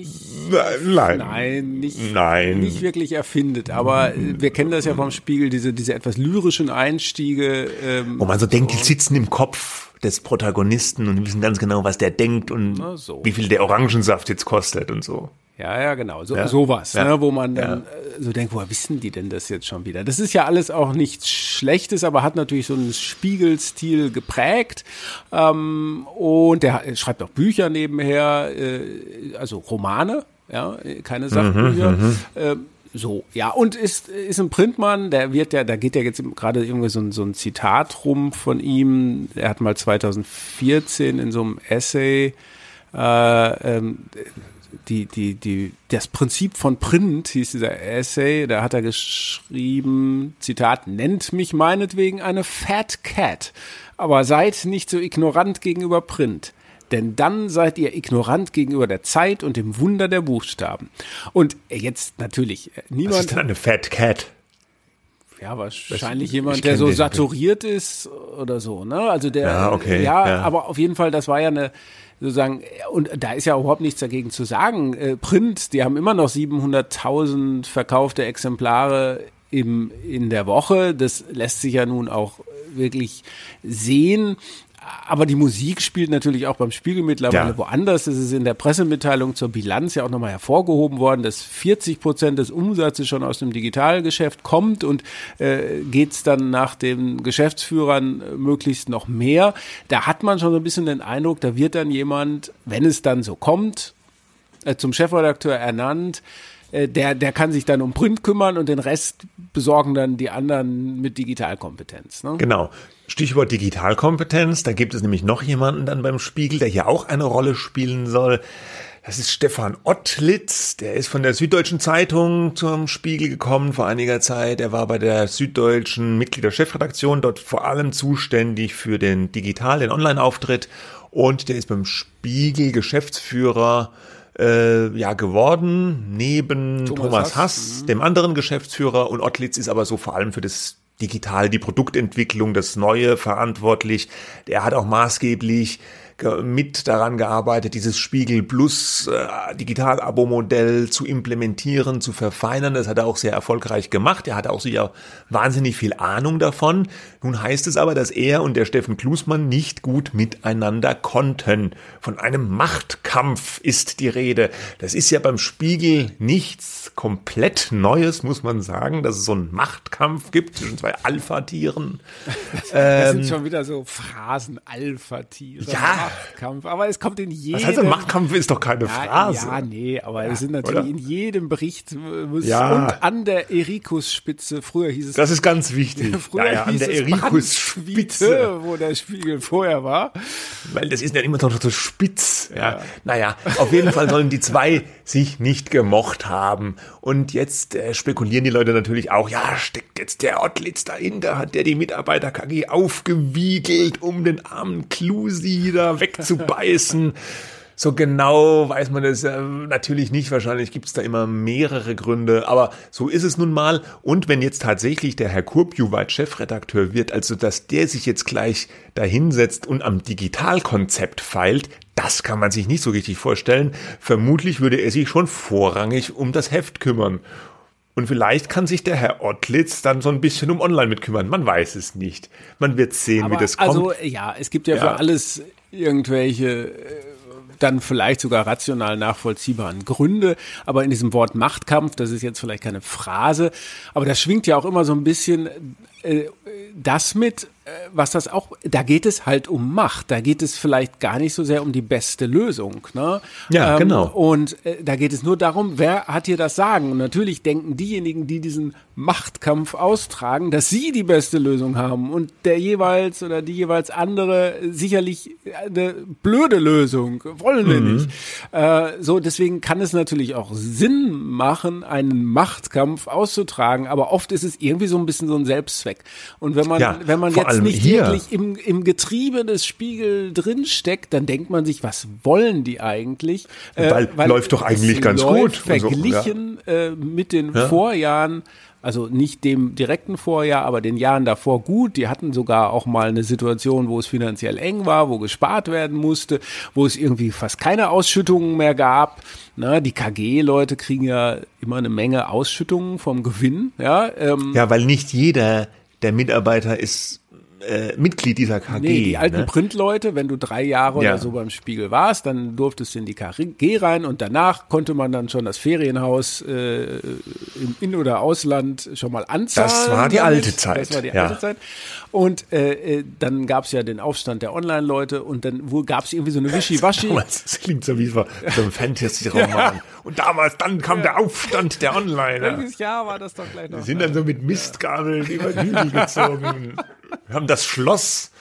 nicht. Nein. Nein, nicht, Nein. nicht wirklich erfindet. Aber wir kennen das ja vom Spiegel, diese, diese etwas lyrischen Einstiege. Ähm, Wo man so denkt, die sitzen im Kopf des Protagonisten und wissen ganz genau, was der denkt und so. wie viel der Orangensaft jetzt kostet und so. Ja, ja, genau. So, ja. Sowas, ja. Ne, wo man dann ja. So denkt, woher wissen die denn das jetzt schon wieder? Das ist ja alles auch nichts Schlechtes, aber hat natürlich so einen Spiegelstil geprägt. Ähm, und der schreibt auch Bücher nebenher, äh, also Romane, ja, keine Sachbücher. Mhm, mhm. äh, so, ja, und ist, ist ein Printmann, der wird ja, da geht ja jetzt gerade irgendwie so ein, so ein Zitat rum von ihm. Er hat mal 2014 in so einem Essay äh, ähm, die, die, die, das Prinzip von Print hieß dieser Essay, da hat er geschrieben, Zitat, nennt mich meinetwegen eine Fat Cat, aber seid nicht so ignorant gegenüber Print. Denn dann seid ihr ignorant gegenüber der Zeit und dem Wunder der Buchstaben. Und jetzt natürlich, niemand. Was ist denn eine Fat Cat? Ja, wahrscheinlich jemand, der so saturiert ist oder so, ne? Also der, ja, okay, ja, ja, aber auf jeden Fall, das war ja eine, sozusagen, und da ist ja überhaupt nichts dagegen zu sagen. Äh, Print, die haben immer noch 700.000 verkaufte Exemplare im, in der Woche. Das lässt sich ja nun auch wirklich sehen aber die Musik spielt natürlich auch beim Spiegel mittlerweile ja. woanders. Das ist in der Pressemitteilung zur Bilanz ja auch nochmal hervorgehoben worden, dass 40 Prozent des Umsatzes schon aus dem Digitalgeschäft kommt und äh, geht es dann nach den Geschäftsführern äh, möglichst noch mehr. Da hat man schon so ein bisschen den Eindruck, da wird dann jemand, wenn es dann so kommt, äh, zum Chefredakteur ernannt, äh, der, der kann sich dann um Print kümmern und den Rest besorgen dann die anderen mit Digitalkompetenz. Ne? Genau. Stichwort Digitalkompetenz, da gibt es nämlich noch jemanden dann beim Spiegel, der hier auch eine Rolle spielen soll. Das ist Stefan Ottlitz, der ist von der Süddeutschen Zeitung zum Spiegel gekommen vor einiger Zeit. Er war bei der Süddeutschen Mitglied der Chefredaktion, dort vor allem zuständig für den Digital, den Online-Auftritt. Und der ist beim Spiegel Geschäftsführer äh, ja geworden, neben Thomas, Thomas Hass, Hass, dem anderen Geschäftsführer. Und Ottlitz ist aber so vor allem für das digital die Produktentwicklung, das Neue verantwortlich. Er hat auch maßgeblich mit daran gearbeitet, dieses Spiegel Plus äh, Digital-Abo-Modell zu implementieren, zu verfeinern. Das hat er auch sehr erfolgreich gemacht. Er hat auch sicher wahnsinnig viel Ahnung davon. Nun heißt es aber, dass er und der Steffen Klusmann nicht gut miteinander konnten. Von einem Machtkampf ist die Rede. Das ist ja beim Spiegel nichts komplett Neues, muss man sagen, dass es so einen Machtkampf gibt zwischen zwei Alpha-Tieren. Das ähm, sind schon wieder so Phrasen, Alpha-Tiere. Ja, Machtkampf, aber es kommt in jedem. Was heißt denn Machtkampf ist doch keine ja, Phrase. Ja, nee, aber ja, es sind natürlich oder? in jedem Bericht muss, ja. und an der Erikus-Spitze, früher hieß es. Das ist ganz wichtig. früher ja, ja, an der Erikus-Spitze, wo der Spiegel vorher war. Weil das ist ja immer noch so spitz. Ja. Naja, auf jeden Fall sollen die zwei sich nicht gemocht haben. Und jetzt äh, spekulieren die Leute natürlich auch, ja, steckt jetzt der Ottlitz dahinter, hat der die Mitarbeiter KG aufgewiegelt, um den armen Klusi da wegzubeißen. So genau weiß man das äh, natürlich nicht. Wahrscheinlich gibt es da immer mehrere Gründe, aber so ist es nun mal. Und wenn jetzt tatsächlich der Herr Kurpjuweit Chefredakteur wird, also dass der sich jetzt gleich dahinsetzt und am Digitalkonzept feilt, das kann man sich nicht so richtig vorstellen. Vermutlich würde er sich schon vorrangig um das Heft kümmern. Und vielleicht kann sich der Herr Ottlitz dann so ein bisschen um Online mitkümmern. Man weiß es nicht. Man wird sehen, Aber wie das kommt. Also ja, es gibt ja, ja. für alles irgendwelche äh, dann vielleicht sogar rational nachvollziehbaren Gründe. Aber in diesem Wort Machtkampf, das ist jetzt vielleicht keine Phrase, aber das schwingt ja auch immer so ein bisschen das mit, äh, was das auch, da geht es halt um Macht. Da geht es vielleicht gar nicht so sehr um die beste Lösung. Ne? Ja, ähm, genau. Und äh, da geht es nur darum, wer hat hier das Sagen. Und natürlich denken diejenigen, die diesen Machtkampf austragen, dass sie die beste Lösung haben und der jeweils oder die jeweils andere sicherlich eine blöde Lösung wollen wir mhm. nicht. Äh, so, deswegen kann es natürlich auch Sinn machen, einen Machtkampf auszutragen, aber oft ist es irgendwie so ein bisschen so ein Selbstzweck. Und wenn man, ja, wenn man jetzt nicht hier. wirklich im, im Getriebe des Spiegel drinsteckt, dann denkt man sich, was wollen die eigentlich? Äh, weil, weil läuft doch eigentlich ganz gut. Verglichen so, ja. äh, mit den ja. Vorjahren also nicht dem direkten Vorjahr, aber den Jahren davor gut. Die hatten sogar auch mal eine Situation, wo es finanziell eng war, wo gespart werden musste, wo es irgendwie fast keine Ausschüttungen mehr gab. Na, die KG-Leute kriegen ja immer eine Menge Ausschüttungen vom Gewinn. Ja, ähm, ja weil nicht jeder der Mitarbeiter ist äh, Mitglied dieser KG. Nee, die alten ne? Printleute, wenn du drei Jahre ja. oder so beim Spiegel warst, dann durftest du in die KG rein und danach konnte man dann schon das Ferienhaus äh, im In- oder Ausland schon mal anzahlen. Das war die alte Zeit. Das war die ja. alte Zeit. Und äh, äh dann gab es ja den Aufstand der Online-Leute und dann gab es irgendwie so eine Wischiwaschi. Das, das klingt so wie so, ein Fantasy-Roman. ja. Und damals, dann kam der Aufstand der Online. Welches Jahr war das doch gleich noch? Die sind dann so mit Mistgabeln über die Hügel gezogen. Wir haben das Schloss,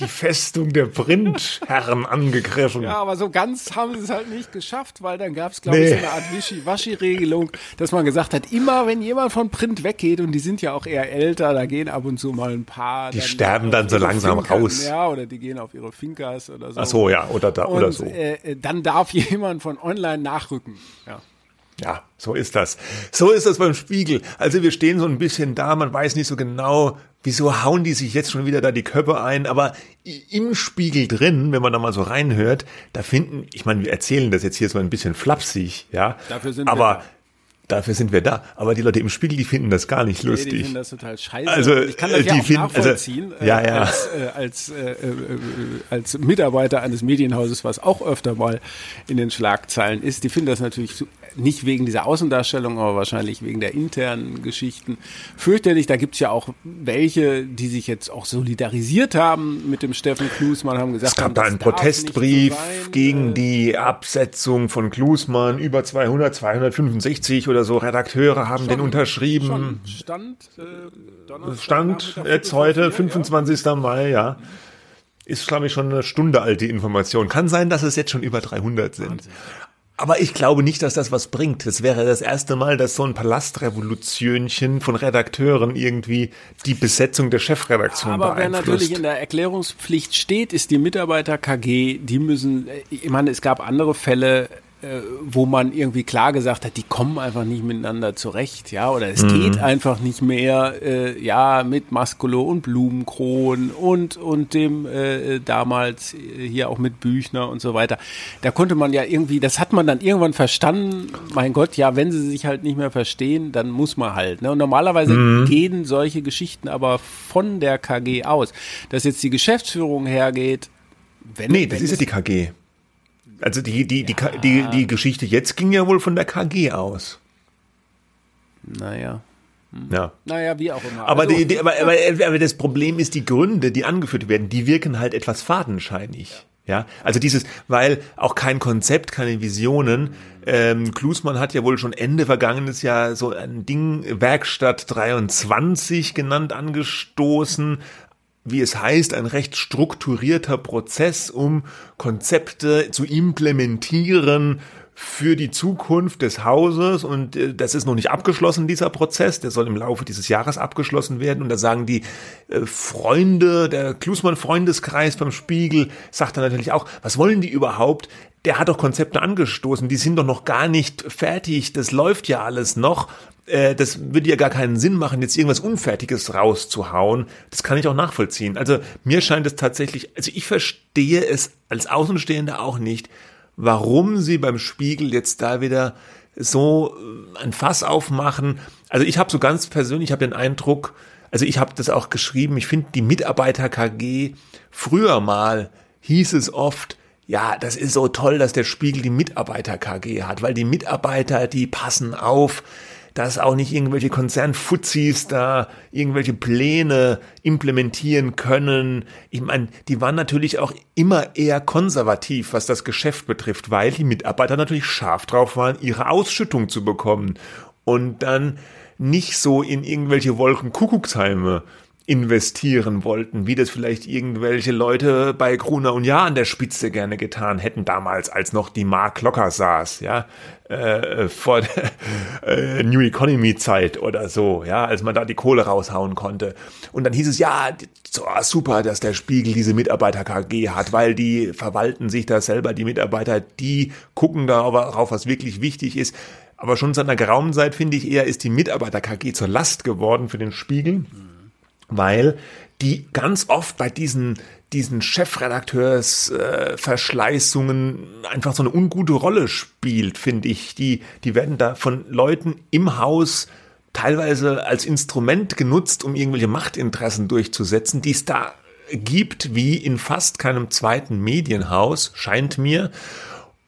die Festung der Printherren angegriffen. Ja, aber so ganz haben sie es halt nicht geschafft, weil dann gab es, glaube nee. ich, so eine Art Wischi-Waschi-Regelung, dass man gesagt hat, immer wenn jemand von Print weggeht, und die sind ja auch eher älter, da gehen ab und zu mal ein paar. Die sterben dann so langsam Finkern, raus. Ja, oder die gehen auf ihre Finkers oder so. Ach so, ja, oder da, und, oder so. Äh, dann darf jemand von online nachrücken. Ja. Ja, so ist das. So ist das beim Spiegel. Also wir stehen so ein bisschen da, man weiß nicht so genau, wieso hauen die sich jetzt schon wieder da die Köpfe ein, aber im Spiegel drin, wenn man da mal so reinhört, da finden, ich meine, wir erzählen das jetzt hier so ein bisschen flapsig, ja. Dafür sind aber wir Dafür sind wir da. Aber die Leute im Spiegel, die finden das gar nicht lustig. Nee, die finden das total scheiße. Also, ich kann das die ja auch finden, also, nachvollziehen. Also, ja, ja. Als, äh, als, äh, äh, als Mitarbeiter eines Medienhauses, was auch öfter mal in den Schlagzeilen ist, die finden das natürlich nicht wegen dieser Außendarstellung, aber wahrscheinlich wegen der internen Geschichten fürchterlich. Da gibt's ja auch welche, die sich jetzt auch solidarisiert haben mit dem Steffen Klusmann, haben gesagt, es gab da einen Protestbrief so gegen die Absetzung von Klusmann. Über 200, 265 oder so Redakteure haben schon, den unterschrieben. Stand, äh, Stand jetzt heute, 25. Ja. Mai, ja ist, glaube ich, schon eine Stunde alte Information. Kann sein, dass es jetzt schon über 300 sind. Wahnsinn. Aber ich glaube nicht, dass das was bringt. Es wäre das erste Mal, dass so ein Palastrevolutionchen von Redakteuren irgendwie die Besetzung der Chefredaktion Aber wer natürlich in der Erklärungspflicht steht, ist die Mitarbeiter KG. Die müssen, ich meine, es gab andere Fälle, äh, wo man irgendwie klar gesagt hat, die kommen einfach nicht miteinander zurecht, ja, oder es mhm. geht einfach nicht mehr, äh, ja, mit Maskulo und Blumenkron und und dem äh, damals hier auch mit Büchner und so weiter. Da konnte man ja irgendwie, das hat man dann irgendwann verstanden. Mein Gott, ja, wenn sie sich halt nicht mehr verstehen, dann muss man halt. Ne? Und normalerweise mhm. gehen solche Geschichten aber von der KG aus, dass jetzt die Geschäftsführung hergeht. Wenn, nee, das ist ja die KG. Also die, die, die, ja. die, die, Geschichte jetzt ging ja wohl von der KG aus. Naja. Hm. Ja. Naja, wie auch immer. Aber, also, die, die, aber, aber, aber das Problem ist, die Gründe, die angeführt werden, die wirken halt etwas fadenscheinig. Ja, also dieses, weil auch kein Konzept, keine Visionen. Ähm, Klusmann hat ja wohl schon Ende vergangenes Jahr so ein Ding Werkstatt 23 genannt angestoßen, wie es heißt, ein recht strukturierter Prozess, um Konzepte zu implementieren für die Zukunft des Hauses. Und äh, das ist noch nicht abgeschlossen, dieser Prozess, der soll im Laufe dieses Jahres abgeschlossen werden. Und da sagen die äh, Freunde, der Klusmann-Freundeskreis beim Spiegel, sagt dann natürlich auch, was wollen die überhaupt? Der hat doch Konzepte angestoßen, die sind doch noch gar nicht fertig, das läuft ja alles noch äh, das würde ja gar keinen Sinn machen, jetzt irgendwas Unfertiges rauszuhauen. Das kann ich auch nachvollziehen. Also mir scheint es tatsächlich, also ich verstehe es als Außenstehender auch nicht, warum sie beim Spiegel jetzt da wieder so äh, ein Fass aufmachen. Also ich habe so ganz persönlich, ich habe den Eindruck, also ich habe das auch geschrieben, ich finde die Mitarbeiter KG früher mal hieß es oft, ja, das ist so toll, dass der Spiegel die Mitarbeiter KG hat, weil die Mitarbeiter, die passen auf, dass auch nicht irgendwelche Konzernfuzis da irgendwelche Pläne implementieren können. Ich meine, die waren natürlich auch immer eher konservativ, was das Geschäft betrifft, weil die Mitarbeiter natürlich scharf drauf waren, ihre Ausschüttung zu bekommen und dann nicht so in irgendwelche Wolkenkuckucksheime investieren wollten, wie das vielleicht irgendwelche Leute bei Gruner und Jahr an der Spitze gerne getan hätten damals, als noch die Mark locker saß, ja, äh, vor der äh, New Economy Zeit oder so, ja, als man da die Kohle raushauen konnte. Und dann hieß es, ja, so, super, dass der Spiegel diese Mitarbeiter KG hat, weil die verwalten sich da selber, die Mitarbeiter, die gucken darauf, was wirklich wichtig ist. Aber schon seit einer geraumen Zeit, finde ich eher, ist die Mitarbeiter KG zur Last geworden für den Spiegel. Mhm weil die ganz oft bei diesen diesen Chefredakteursverschleißungen äh, einfach so eine ungute Rolle spielt, finde ich. Die, die werden da von Leuten im Haus teilweise als Instrument genutzt, um irgendwelche Machtinteressen durchzusetzen, die es da gibt, wie in fast keinem zweiten Medienhaus, scheint mir.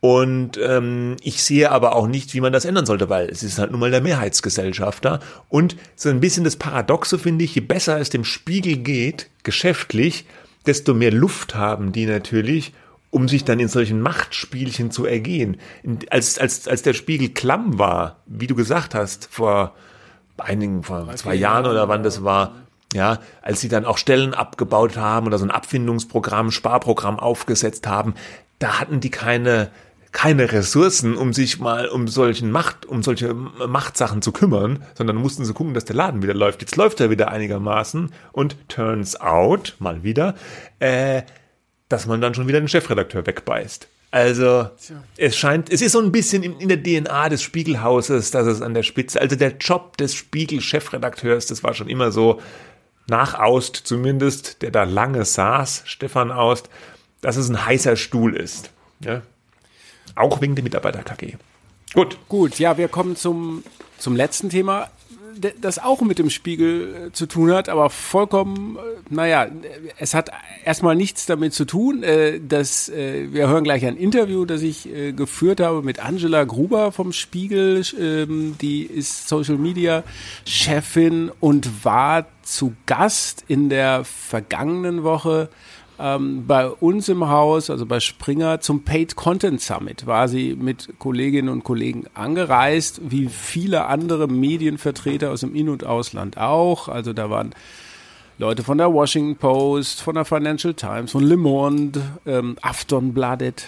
Und ähm, ich sehe aber auch nicht, wie man das ändern sollte, weil es ist halt nun mal der Mehrheitsgesellschafter. Und so ein bisschen das Paradoxe finde ich, je besser es dem Spiegel geht, geschäftlich, desto mehr Luft haben die natürlich, um sich dann in solchen Machtspielchen zu ergehen. Als, als, als der Spiegel klamm war, wie du gesagt hast, vor einigen, vor zwei Jahren oder wann das war, ja, als sie dann auch Stellen abgebaut haben oder so ein Abfindungsprogramm, Sparprogramm aufgesetzt haben, da hatten die keine, keine Ressourcen, um sich mal um solchen Macht, um solche Machtsachen zu kümmern, sondern mussten sie gucken, dass der Laden wieder läuft. Jetzt läuft er wieder einigermaßen und turns out, mal wieder, äh, dass man dann schon wieder den Chefredakteur wegbeißt. Also Tja. es scheint, es ist so ein bisschen in, in, der DNA des Spiegelhauses, dass es an der Spitze, also der Job des Spiegel-Chefredakteurs, das war schon immer so, nach Aust zumindest, der da lange saß, Stefan Aust, dass es ein heißer Stuhl ist. Ja? Auch wegen der Mitarbeiter-KG. Gut. Gut, ja, wir kommen zum, zum letzten Thema, das auch mit dem Spiegel äh, zu tun hat, aber vollkommen, äh, naja, es hat erstmal nichts damit zu tun. Äh, dass, wir hören gleich ein Interview, das ich geführt habe mit Angela Gruber vom Spiegel. Ähm, die ist Social Media Chefin und war zu Gast in der vergangenen Woche ähm, bei uns im Haus, also bei Springer, zum Paid Content Summit war sie mit Kolleginnen und Kollegen angereist, wie viele andere Medienvertreter aus dem In- und Ausland auch. Also da waren Leute von der Washington Post, von der Financial Times, von Le Monde, ähm, Aftonbladet,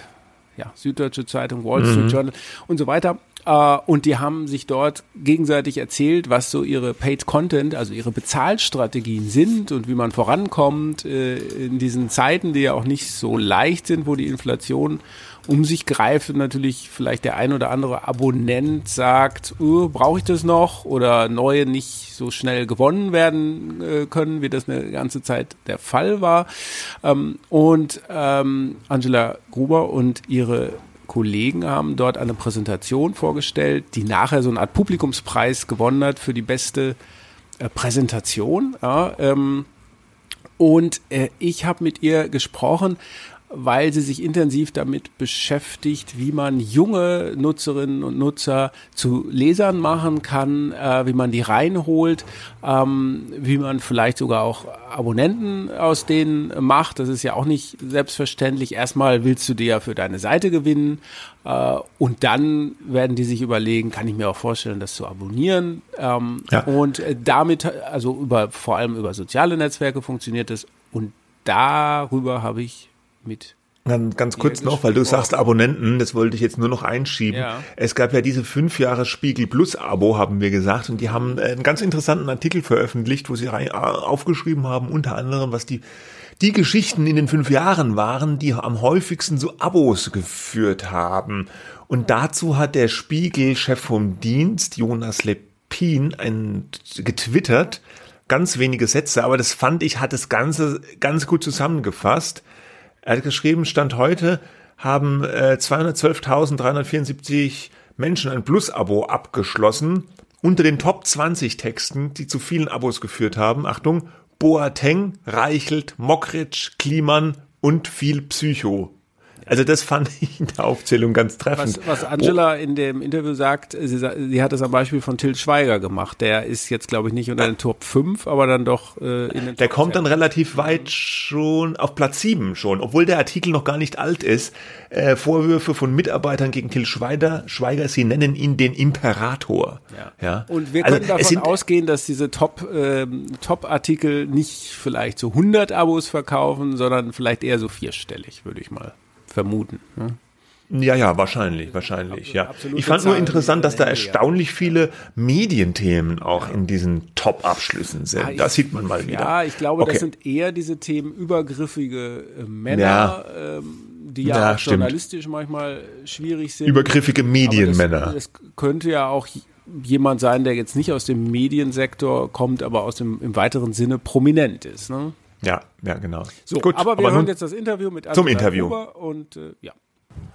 ja, Süddeutsche Zeitung, Wall Street mhm. Journal und so weiter. Uh, und die haben sich dort gegenseitig erzählt, was so ihre Paid Content, also ihre Bezahlstrategien sind und wie man vorankommt äh, in diesen Zeiten, die ja auch nicht so leicht sind, wo die Inflation um sich greift und natürlich vielleicht der ein oder andere Abonnent sagt, uh, brauche ich das noch oder neue nicht so schnell gewonnen werden äh, können, wie das eine ganze Zeit der Fall war. Ähm, und ähm, Angela Gruber und ihre Kollegen haben dort eine Präsentation vorgestellt, die nachher so eine Art Publikumspreis gewonnen hat für die beste äh, Präsentation. Ja, ähm, und äh, ich habe mit ihr gesprochen weil sie sich intensiv damit beschäftigt, wie man junge Nutzerinnen und Nutzer zu Lesern machen kann, äh, wie man die reinholt, ähm, wie man vielleicht sogar auch Abonnenten aus denen macht. Das ist ja auch nicht selbstverständlich. Erstmal willst du dir ja für deine Seite gewinnen äh, und dann werden die sich überlegen, kann ich mir auch vorstellen, das zu abonnieren. Ähm, ja. Und äh, damit, also über vor allem über soziale Netzwerke funktioniert das und darüber habe ich mit Ganz, ganz kurz noch, weil du sagst Abonnenten, das wollte ich jetzt nur noch einschieben. Ja. Es gab ja diese fünf Jahre Spiegel Plus Abo, haben wir gesagt, und die haben einen ganz interessanten Artikel veröffentlicht, wo sie aufgeschrieben haben, unter anderem, was die, die Geschichten in den fünf Jahren waren, die am häufigsten so Abos geführt haben. Und dazu hat der Spiegel-Chef vom Dienst, Jonas Lepin, ein, getwittert, ganz wenige Sätze, aber das fand ich, hat das Ganze ganz gut zusammengefasst. Er hat geschrieben, Stand heute haben äh, 212.374 Menschen ein Plus-Abo abgeschlossen. Unter den Top 20 Texten, die zu vielen Abos geführt haben, Achtung, Boateng, Reichelt, Mockridge, Kliman und viel Psycho. Also das fand ich in der Aufzählung ganz treffend. Was, was Angela in dem Interview sagt, sie, sie hat das am Beispiel von Till Schweiger gemacht. Der ist jetzt, glaube ich, nicht unter den Top 5, aber dann doch äh, in den Der Top kommt 10. dann relativ weit schon auf Platz 7 schon, obwohl der Artikel noch gar nicht alt ist. Äh, Vorwürfe von Mitarbeitern gegen Till Schweiger, Schweiger, sie nennen ihn den Imperator. Ja. ja. Und wir also, können davon ausgehen, dass diese Top, äh, Top-Artikel nicht vielleicht so 100 Abos verkaufen, sondern vielleicht eher so vierstellig, würde ich mal vermuten. Ne? Ja, ja, wahrscheinlich, wahrscheinlich, ja. Ich fand nur interessant, dass da erstaunlich viele Medienthemen auch in diesen Top-Abschlüssen sind. Ja, das sieht man mal wieder. Ja, ich glaube, okay. das sind eher diese Themen übergriffige äh, Männer, ja. ähm, die ja, ja auch journalistisch manchmal schwierig sind. Übergriffige Medienmänner. Es könnte ja auch jemand sein, der jetzt nicht aus dem Mediensektor kommt, aber aus dem im weiteren Sinne prominent ist. Ne? Ja, ja, genau. So, Gut, aber wir aber hören jetzt das Interview mit Angela zum Interview. Huber und äh, ja.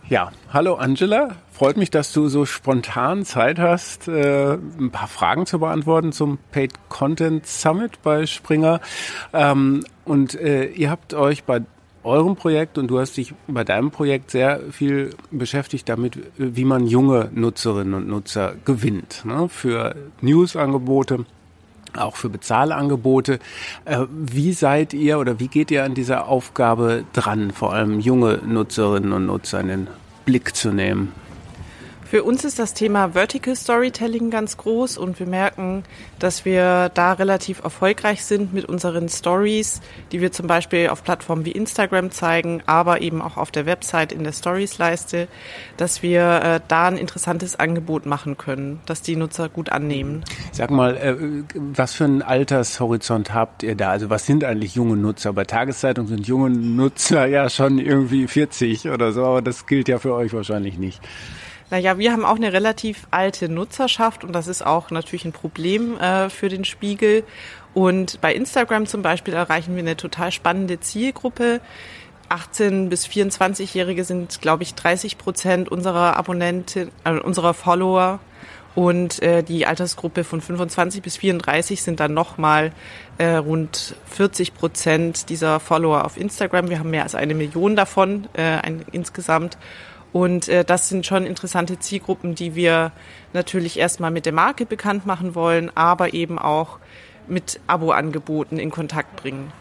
Ja, hallo Angela. Freut mich, dass du so spontan Zeit hast, äh, ein paar Fragen zu beantworten zum Paid Content Summit bei Springer. Ähm, und äh, ihr habt euch bei eurem Projekt und du hast dich bei deinem Projekt sehr viel beschäftigt damit, wie man junge Nutzerinnen und Nutzer gewinnt ne, für News-Angebote auch für Bezahlangebote. Äh, wie seid ihr oder wie geht ihr an dieser Aufgabe dran, vor allem junge Nutzerinnen und Nutzer in den Blick zu nehmen? Für uns ist das Thema Vertical Storytelling ganz groß und wir merken, dass wir da relativ erfolgreich sind mit unseren Stories, die wir zum Beispiel auf Plattformen wie Instagram zeigen, aber eben auch auf der Website in der Stories-Leiste, dass wir äh, da ein interessantes Angebot machen können, das die Nutzer gut annehmen. Sag mal, äh, was für einen Altershorizont habt ihr da? Also was sind eigentlich junge Nutzer? Bei Tageszeitungen sind junge Nutzer ja schon irgendwie 40 oder so, aber das gilt ja für euch wahrscheinlich nicht. Naja, wir haben auch eine relativ alte Nutzerschaft und das ist auch natürlich ein Problem äh, für den Spiegel. Und bei Instagram zum Beispiel erreichen wir eine total spannende Zielgruppe. 18 bis 24-Jährige sind, glaube ich, 30 Prozent unserer Abonnenten, äh, unserer Follower. Und äh, die Altersgruppe von 25 bis 34 sind dann nochmal äh, rund 40 Prozent dieser Follower auf Instagram. Wir haben mehr als eine Million davon äh, ein, insgesamt. Und äh, das sind schon interessante Zielgruppen, die wir natürlich erstmal mit der Marke bekannt machen wollen, aber eben auch mit Abo-Angeboten in Kontakt bringen.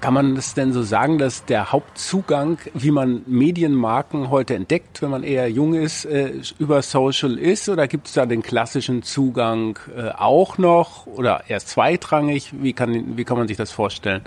Kann man das denn so sagen, dass der Hauptzugang, wie man Medienmarken heute entdeckt, wenn man eher jung ist, äh, über Social ist? Oder gibt es da den klassischen Zugang äh, auch noch oder erst zweitrangig? Wie kann, wie kann man sich das vorstellen?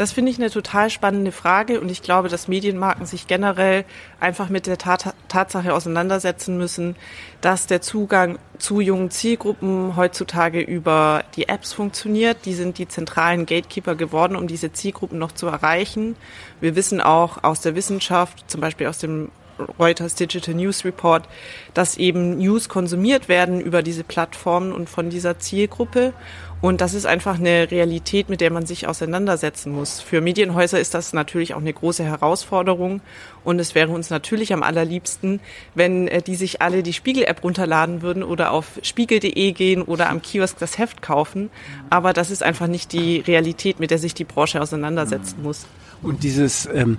Das finde ich eine total spannende Frage und ich glaube, dass Medienmarken sich generell einfach mit der Tat Tatsache auseinandersetzen müssen, dass der Zugang zu jungen Zielgruppen heutzutage über die Apps funktioniert. Die sind die zentralen Gatekeeper geworden, um diese Zielgruppen noch zu erreichen. Wir wissen auch aus der Wissenschaft, zum Beispiel aus dem Reuters Digital News Report, dass eben News konsumiert werden über diese Plattformen und von dieser Zielgruppe. Und das ist einfach eine Realität, mit der man sich auseinandersetzen muss. Für Medienhäuser ist das natürlich auch eine große Herausforderung. Und es wäre uns natürlich am allerliebsten, wenn äh, die sich alle die Spiegel-App runterladen würden oder auf spiegel.de gehen oder am Kiosk das Heft kaufen. Aber das ist einfach nicht die Realität, mit der sich die Branche auseinandersetzen muss. Und dieses, ähm,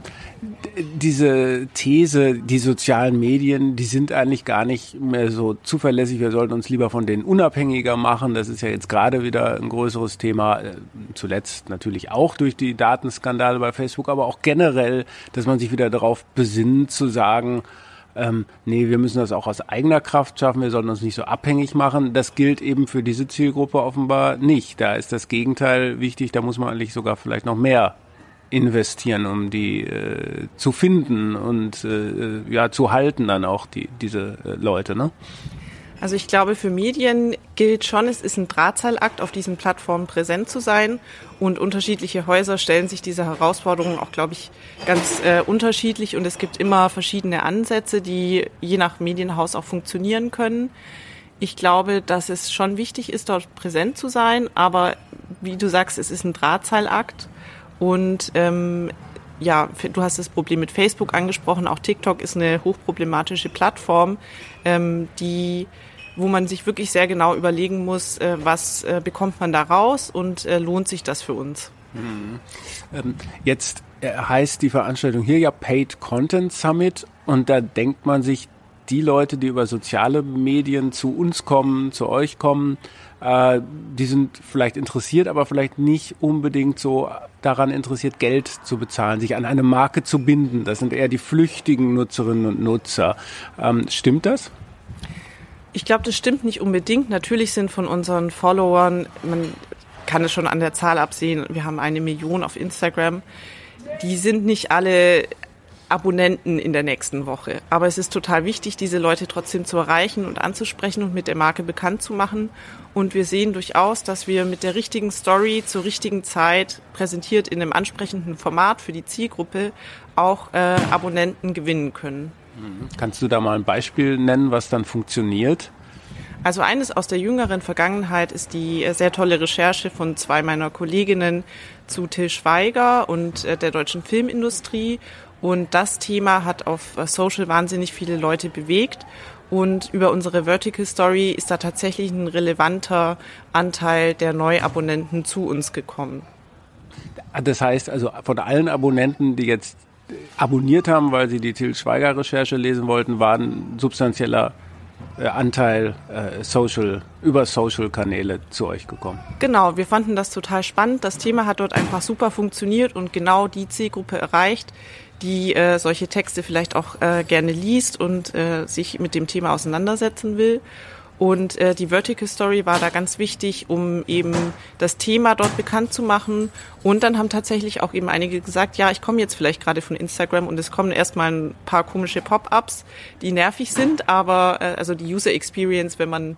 diese These, die sozialen Medien, die sind eigentlich gar nicht mehr so zuverlässig. Wir sollten uns lieber von denen unabhängiger machen. Das ist ja jetzt gerade wieder ein größeres Thema. Äh, zuletzt natürlich auch durch die Datenskandale bei Facebook, aber auch generell, dass man sich wieder darauf besinnt zu sagen, ähm, nee, wir müssen das auch aus eigener Kraft schaffen, wir sollten uns nicht so abhängig machen. Das gilt eben für diese Zielgruppe offenbar nicht. Da ist das Gegenteil wichtig, da muss man eigentlich sogar vielleicht noch mehr investieren, um die äh, zu finden und äh, ja zu halten dann auch die diese äh, Leute, ne? Also ich glaube, für Medien gilt schon, es ist ein Drahtseilakt, auf diesen Plattformen präsent zu sein. Und unterschiedliche Häuser stellen sich diese Herausforderungen auch, glaube ich, ganz äh, unterschiedlich. Und es gibt immer verschiedene Ansätze, die je nach Medienhaus auch funktionieren können. Ich glaube, dass es schon wichtig ist, dort präsent zu sein. Aber wie du sagst, es ist ein Drahtseilakt. Und ähm, ja, du hast das Problem mit Facebook angesprochen. Auch TikTok ist eine hochproblematische Plattform, ähm, die wo man sich wirklich sehr genau überlegen muss, äh, was äh, bekommt man da raus und äh, lohnt sich das für uns. Mhm. Ähm, jetzt äh, heißt die Veranstaltung hier ja Paid Content Summit und da denkt man sich, die Leute, die über soziale Medien zu uns kommen, zu euch kommen, äh, die sind vielleicht interessiert, aber vielleicht nicht unbedingt so daran interessiert, Geld zu bezahlen, sich an eine Marke zu binden. Das sind eher die flüchtigen Nutzerinnen und Nutzer. Ähm, stimmt das? Ich glaube, das stimmt nicht unbedingt. Natürlich sind von unseren Followern, man kann es schon an der Zahl absehen, wir haben eine Million auf Instagram. Die sind nicht alle Abonnenten in der nächsten Woche. Aber es ist total wichtig, diese Leute trotzdem zu erreichen und anzusprechen und mit der Marke bekannt zu machen. Und wir sehen durchaus, dass wir mit der richtigen Story zur richtigen Zeit präsentiert in einem ansprechenden Format für die Zielgruppe auch äh, Abonnenten gewinnen können. Mhm. Kannst du da mal ein Beispiel nennen, was dann funktioniert? Also eines aus der jüngeren Vergangenheit ist die äh, sehr tolle Recherche von zwei meiner Kolleginnen zu Till Schweiger und äh, der deutschen Filmindustrie und das Thema hat auf Social wahnsinnig viele Leute bewegt. Und über unsere Vertical Story ist da tatsächlich ein relevanter Anteil der Neuabonnenten zu uns gekommen. Das heißt also von allen Abonnenten, die jetzt abonniert haben, weil sie die Til Schweiger Recherche lesen wollten, war ein substanzieller äh, Anteil äh, Social über Social Kanäle zu euch gekommen. Genau, wir fanden das total spannend. Das Thema hat dort einfach super funktioniert und genau die Zielgruppe erreicht, die äh, solche Texte vielleicht auch äh, gerne liest und äh, sich mit dem Thema auseinandersetzen will. Und äh, die Vertical Story war da ganz wichtig, um eben das Thema dort bekannt zu machen. Und dann haben tatsächlich auch eben einige gesagt, ja, ich komme jetzt vielleicht gerade von Instagram und es kommen erstmal ein paar komische Pop-ups, die nervig sind, aber äh, also die User Experience, wenn man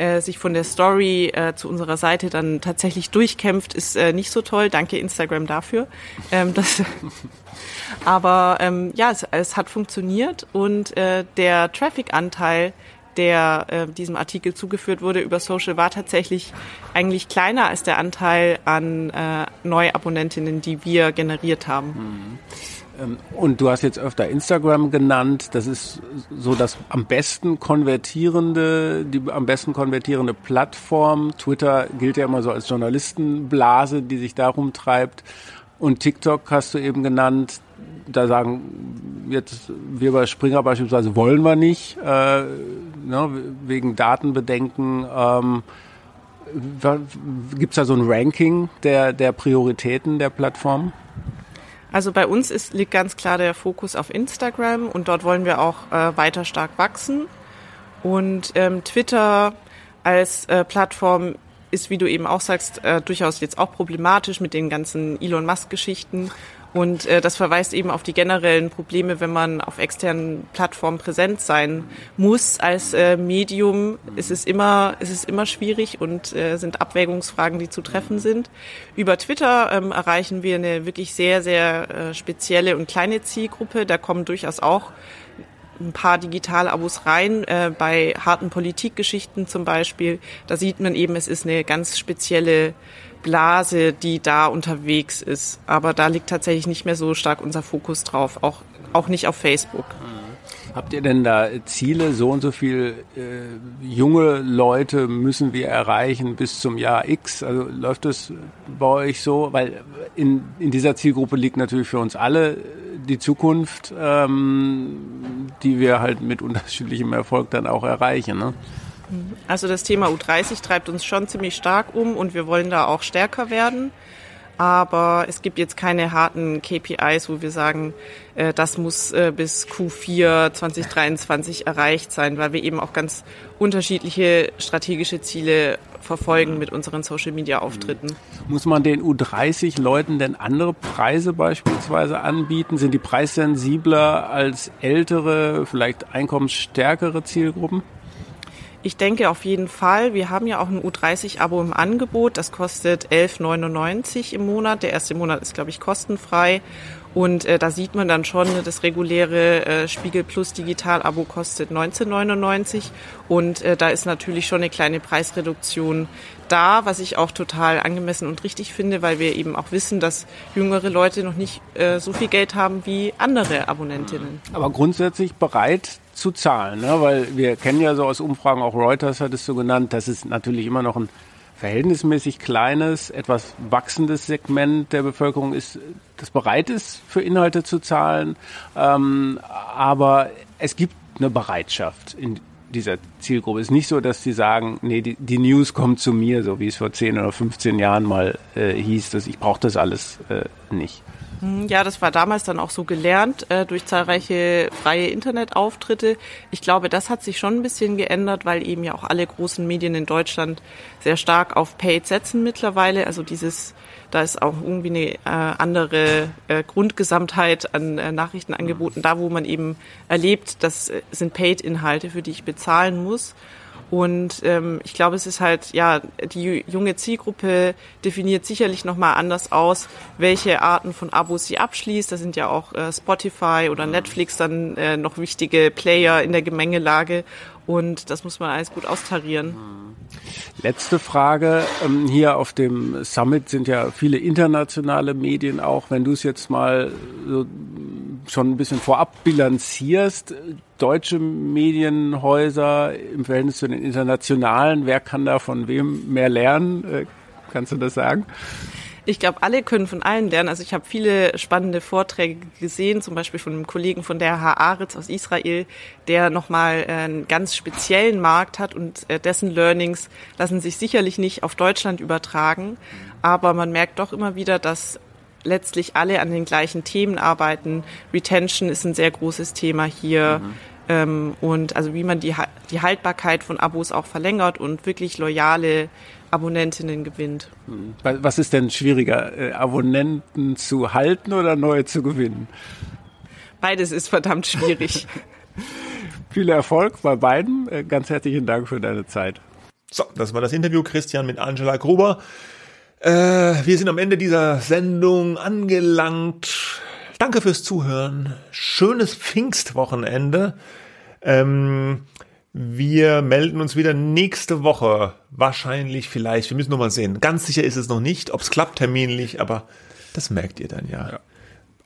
äh, sich von der Story äh, zu unserer Seite dann tatsächlich durchkämpft, ist äh, nicht so toll. Danke Instagram dafür. Ähm, das Aber ähm, ja, es, es hat funktioniert und äh, der Traffic-Anteil der äh, diesem Artikel zugeführt wurde über Social, war tatsächlich eigentlich kleiner als der Anteil an äh, Neuabonnentinnen, die wir generiert haben. Mhm. Ähm, und du hast jetzt öfter Instagram genannt. Das ist so das am besten konvertierende, die am besten konvertierende Plattform. Twitter gilt ja immer so als Journalistenblase, die sich darum treibt. Und TikTok hast du eben genannt. Da sagen jetzt wir bei Springer beispielsweise wollen wir nicht, äh, ne, wegen Datenbedenken. Ähm, Gibt es da so ein Ranking der, der Prioritäten der Plattform? Also bei uns ist, liegt ganz klar der Fokus auf Instagram und dort wollen wir auch äh, weiter stark wachsen. Und ähm, Twitter als äh, Plattform ist, wie du eben auch sagst, äh, durchaus jetzt auch problematisch mit den ganzen Elon Musk-Geschichten. Und äh, das verweist eben auf die generellen Probleme, wenn man auf externen Plattformen präsent sein muss als äh, Medium. Ist es immer, ist es immer schwierig und äh, sind Abwägungsfragen, die zu treffen sind. Über Twitter ähm, erreichen wir eine wirklich sehr, sehr äh, spezielle und kleine Zielgruppe. Da kommen durchaus auch ein paar Digital-Abos rein, äh, bei harten Politikgeschichten zum Beispiel. Da sieht man eben, es ist eine ganz spezielle Blase, die da unterwegs ist. Aber da liegt tatsächlich nicht mehr so stark unser Fokus drauf, auch, auch nicht auf Facebook. Habt ihr denn da Ziele, so und so viel äh, junge Leute müssen wir erreichen bis zum Jahr X? Also läuft das bei euch so? Weil in, in dieser Zielgruppe liegt natürlich für uns alle die Zukunft, ähm, die wir halt mit unterschiedlichem Erfolg dann auch erreichen. Ne? Also das Thema U30 treibt uns schon ziemlich stark um und wir wollen da auch stärker werden. Aber es gibt jetzt keine harten KPIs, wo wir sagen, äh, das muss äh, bis Q4 2023 erreicht sein, weil wir eben auch ganz unterschiedliche strategische Ziele verfolgen mit unseren Social-Media-Auftritten. Muss man den U30-Leuten denn andere Preise beispielsweise anbieten? Sind die preissensibler als ältere, vielleicht einkommensstärkere Zielgruppen? Ich denke auf jeden Fall. Wir haben ja auch ein U30-Abo im Angebot. Das kostet 11,99 im Monat. Der erste Monat ist, glaube ich, kostenfrei. Und äh, da sieht man dann schon, das reguläre äh, Spiegel Plus Digital-Abo kostet 19,99 und äh, da ist natürlich schon eine kleine Preisreduktion da, was ich auch total angemessen und richtig finde, weil wir eben auch wissen, dass jüngere Leute noch nicht äh, so viel Geld haben wie andere Abonnentinnen. Aber grundsätzlich bereit zu zahlen, ne? weil wir kennen ja so aus Umfragen, auch Reuters hat es so genannt, dass es natürlich immer noch ein verhältnismäßig kleines, etwas wachsendes Segment der Bevölkerung ist, das bereit ist, für Inhalte zu zahlen. Ähm, aber es gibt eine Bereitschaft in dieser Zielgruppe. Es ist nicht so, dass sie sagen, nee, die, die News kommt zu mir, so wie es vor 10 oder 15 Jahren mal äh, hieß, dass ich brauche das alles äh, nicht. Hm, ja, das war damals dann auch so gelernt äh, durch zahlreiche freie Internetauftritte. Ich glaube, das hat sich schon ein bisschen geändert, weil eben ja auch alle großen Medien in Deutschland sehr stark auf Paid setzen mittlerweile. Also dieses, da ist auch irgendwie eine äh, andere äh, Grundgesamtheit an äh, Nachrichtenangeboten da, wo man eben erlebt, das äh, sind Paid-Inhalte, für die ich bezahlen muss. Und ähm, ich glaube, es ist halt, ja, die junge Zielgruppe definiert sicherlich nochmal anders aus, welche Arten von Abos sie abschließt. Da sind ja auch äh, Spotify oder Netflix dann äh, noch wichtige Player in der Gemengelage. Und das muss man alles gut austarieren. Letzte Frage. Ähm, hier auf dem Summit sind ja viele internationale Medien auch. Wenn du es jetzt mal so schon ein bisschen vorab bilanzierst, deutsche Medienhäuser im Verhältnis zu den internationalen, wer kann da von wem mehr lernen? Äh, kannst du das sagen? Ich glaube, alle können von allen lernen. Also ich habe viele spannende Vorträge gesehen, zum Beispiel von einem Kollegen von der Haaretz aus Israel, der nochmal äh, einen ganz speziellen Markt hat und äh, dessen Learnings lassen sich sicherlich nicht auf Deutschland übertragen. Aber man merkt doch immer wieder, dass letztlich alle an den gleichen Themen arbeiten. Retention ist ein sehr großes Thema hier. Mhm. Ähm, und also wie man die, die Haltbarkeit von Abos auch verlängert und wirklich loyale Abonnentinnen gewinnt. Mhm. Was ist denn schwieriger, äh, Abonnenten zu halten oder neue zu gewinnen? Beides ist verdammt schwierig. Viel Erfolg bei beiden. Äh, ganz herzlichen Dank für deine Zeit. So, das war das Interview, Christian, mit Angela Gruber. Äh, wir sind am Ende dieser Sendung angelangt. Danke fürs Zuhören. Schönes Pfingstwochenende. Ähm, wir melden uns wieder nächste Woche. Wahrscheinlich, vielleicht. Wir müssen noch mal sehen. Ganz sicher ist es noch nicht, ob es klappt terminlich, aber das merkt ihr dann ja. ja.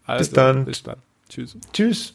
Also, bis dann. Bis dann. Tschüss. Tschüss.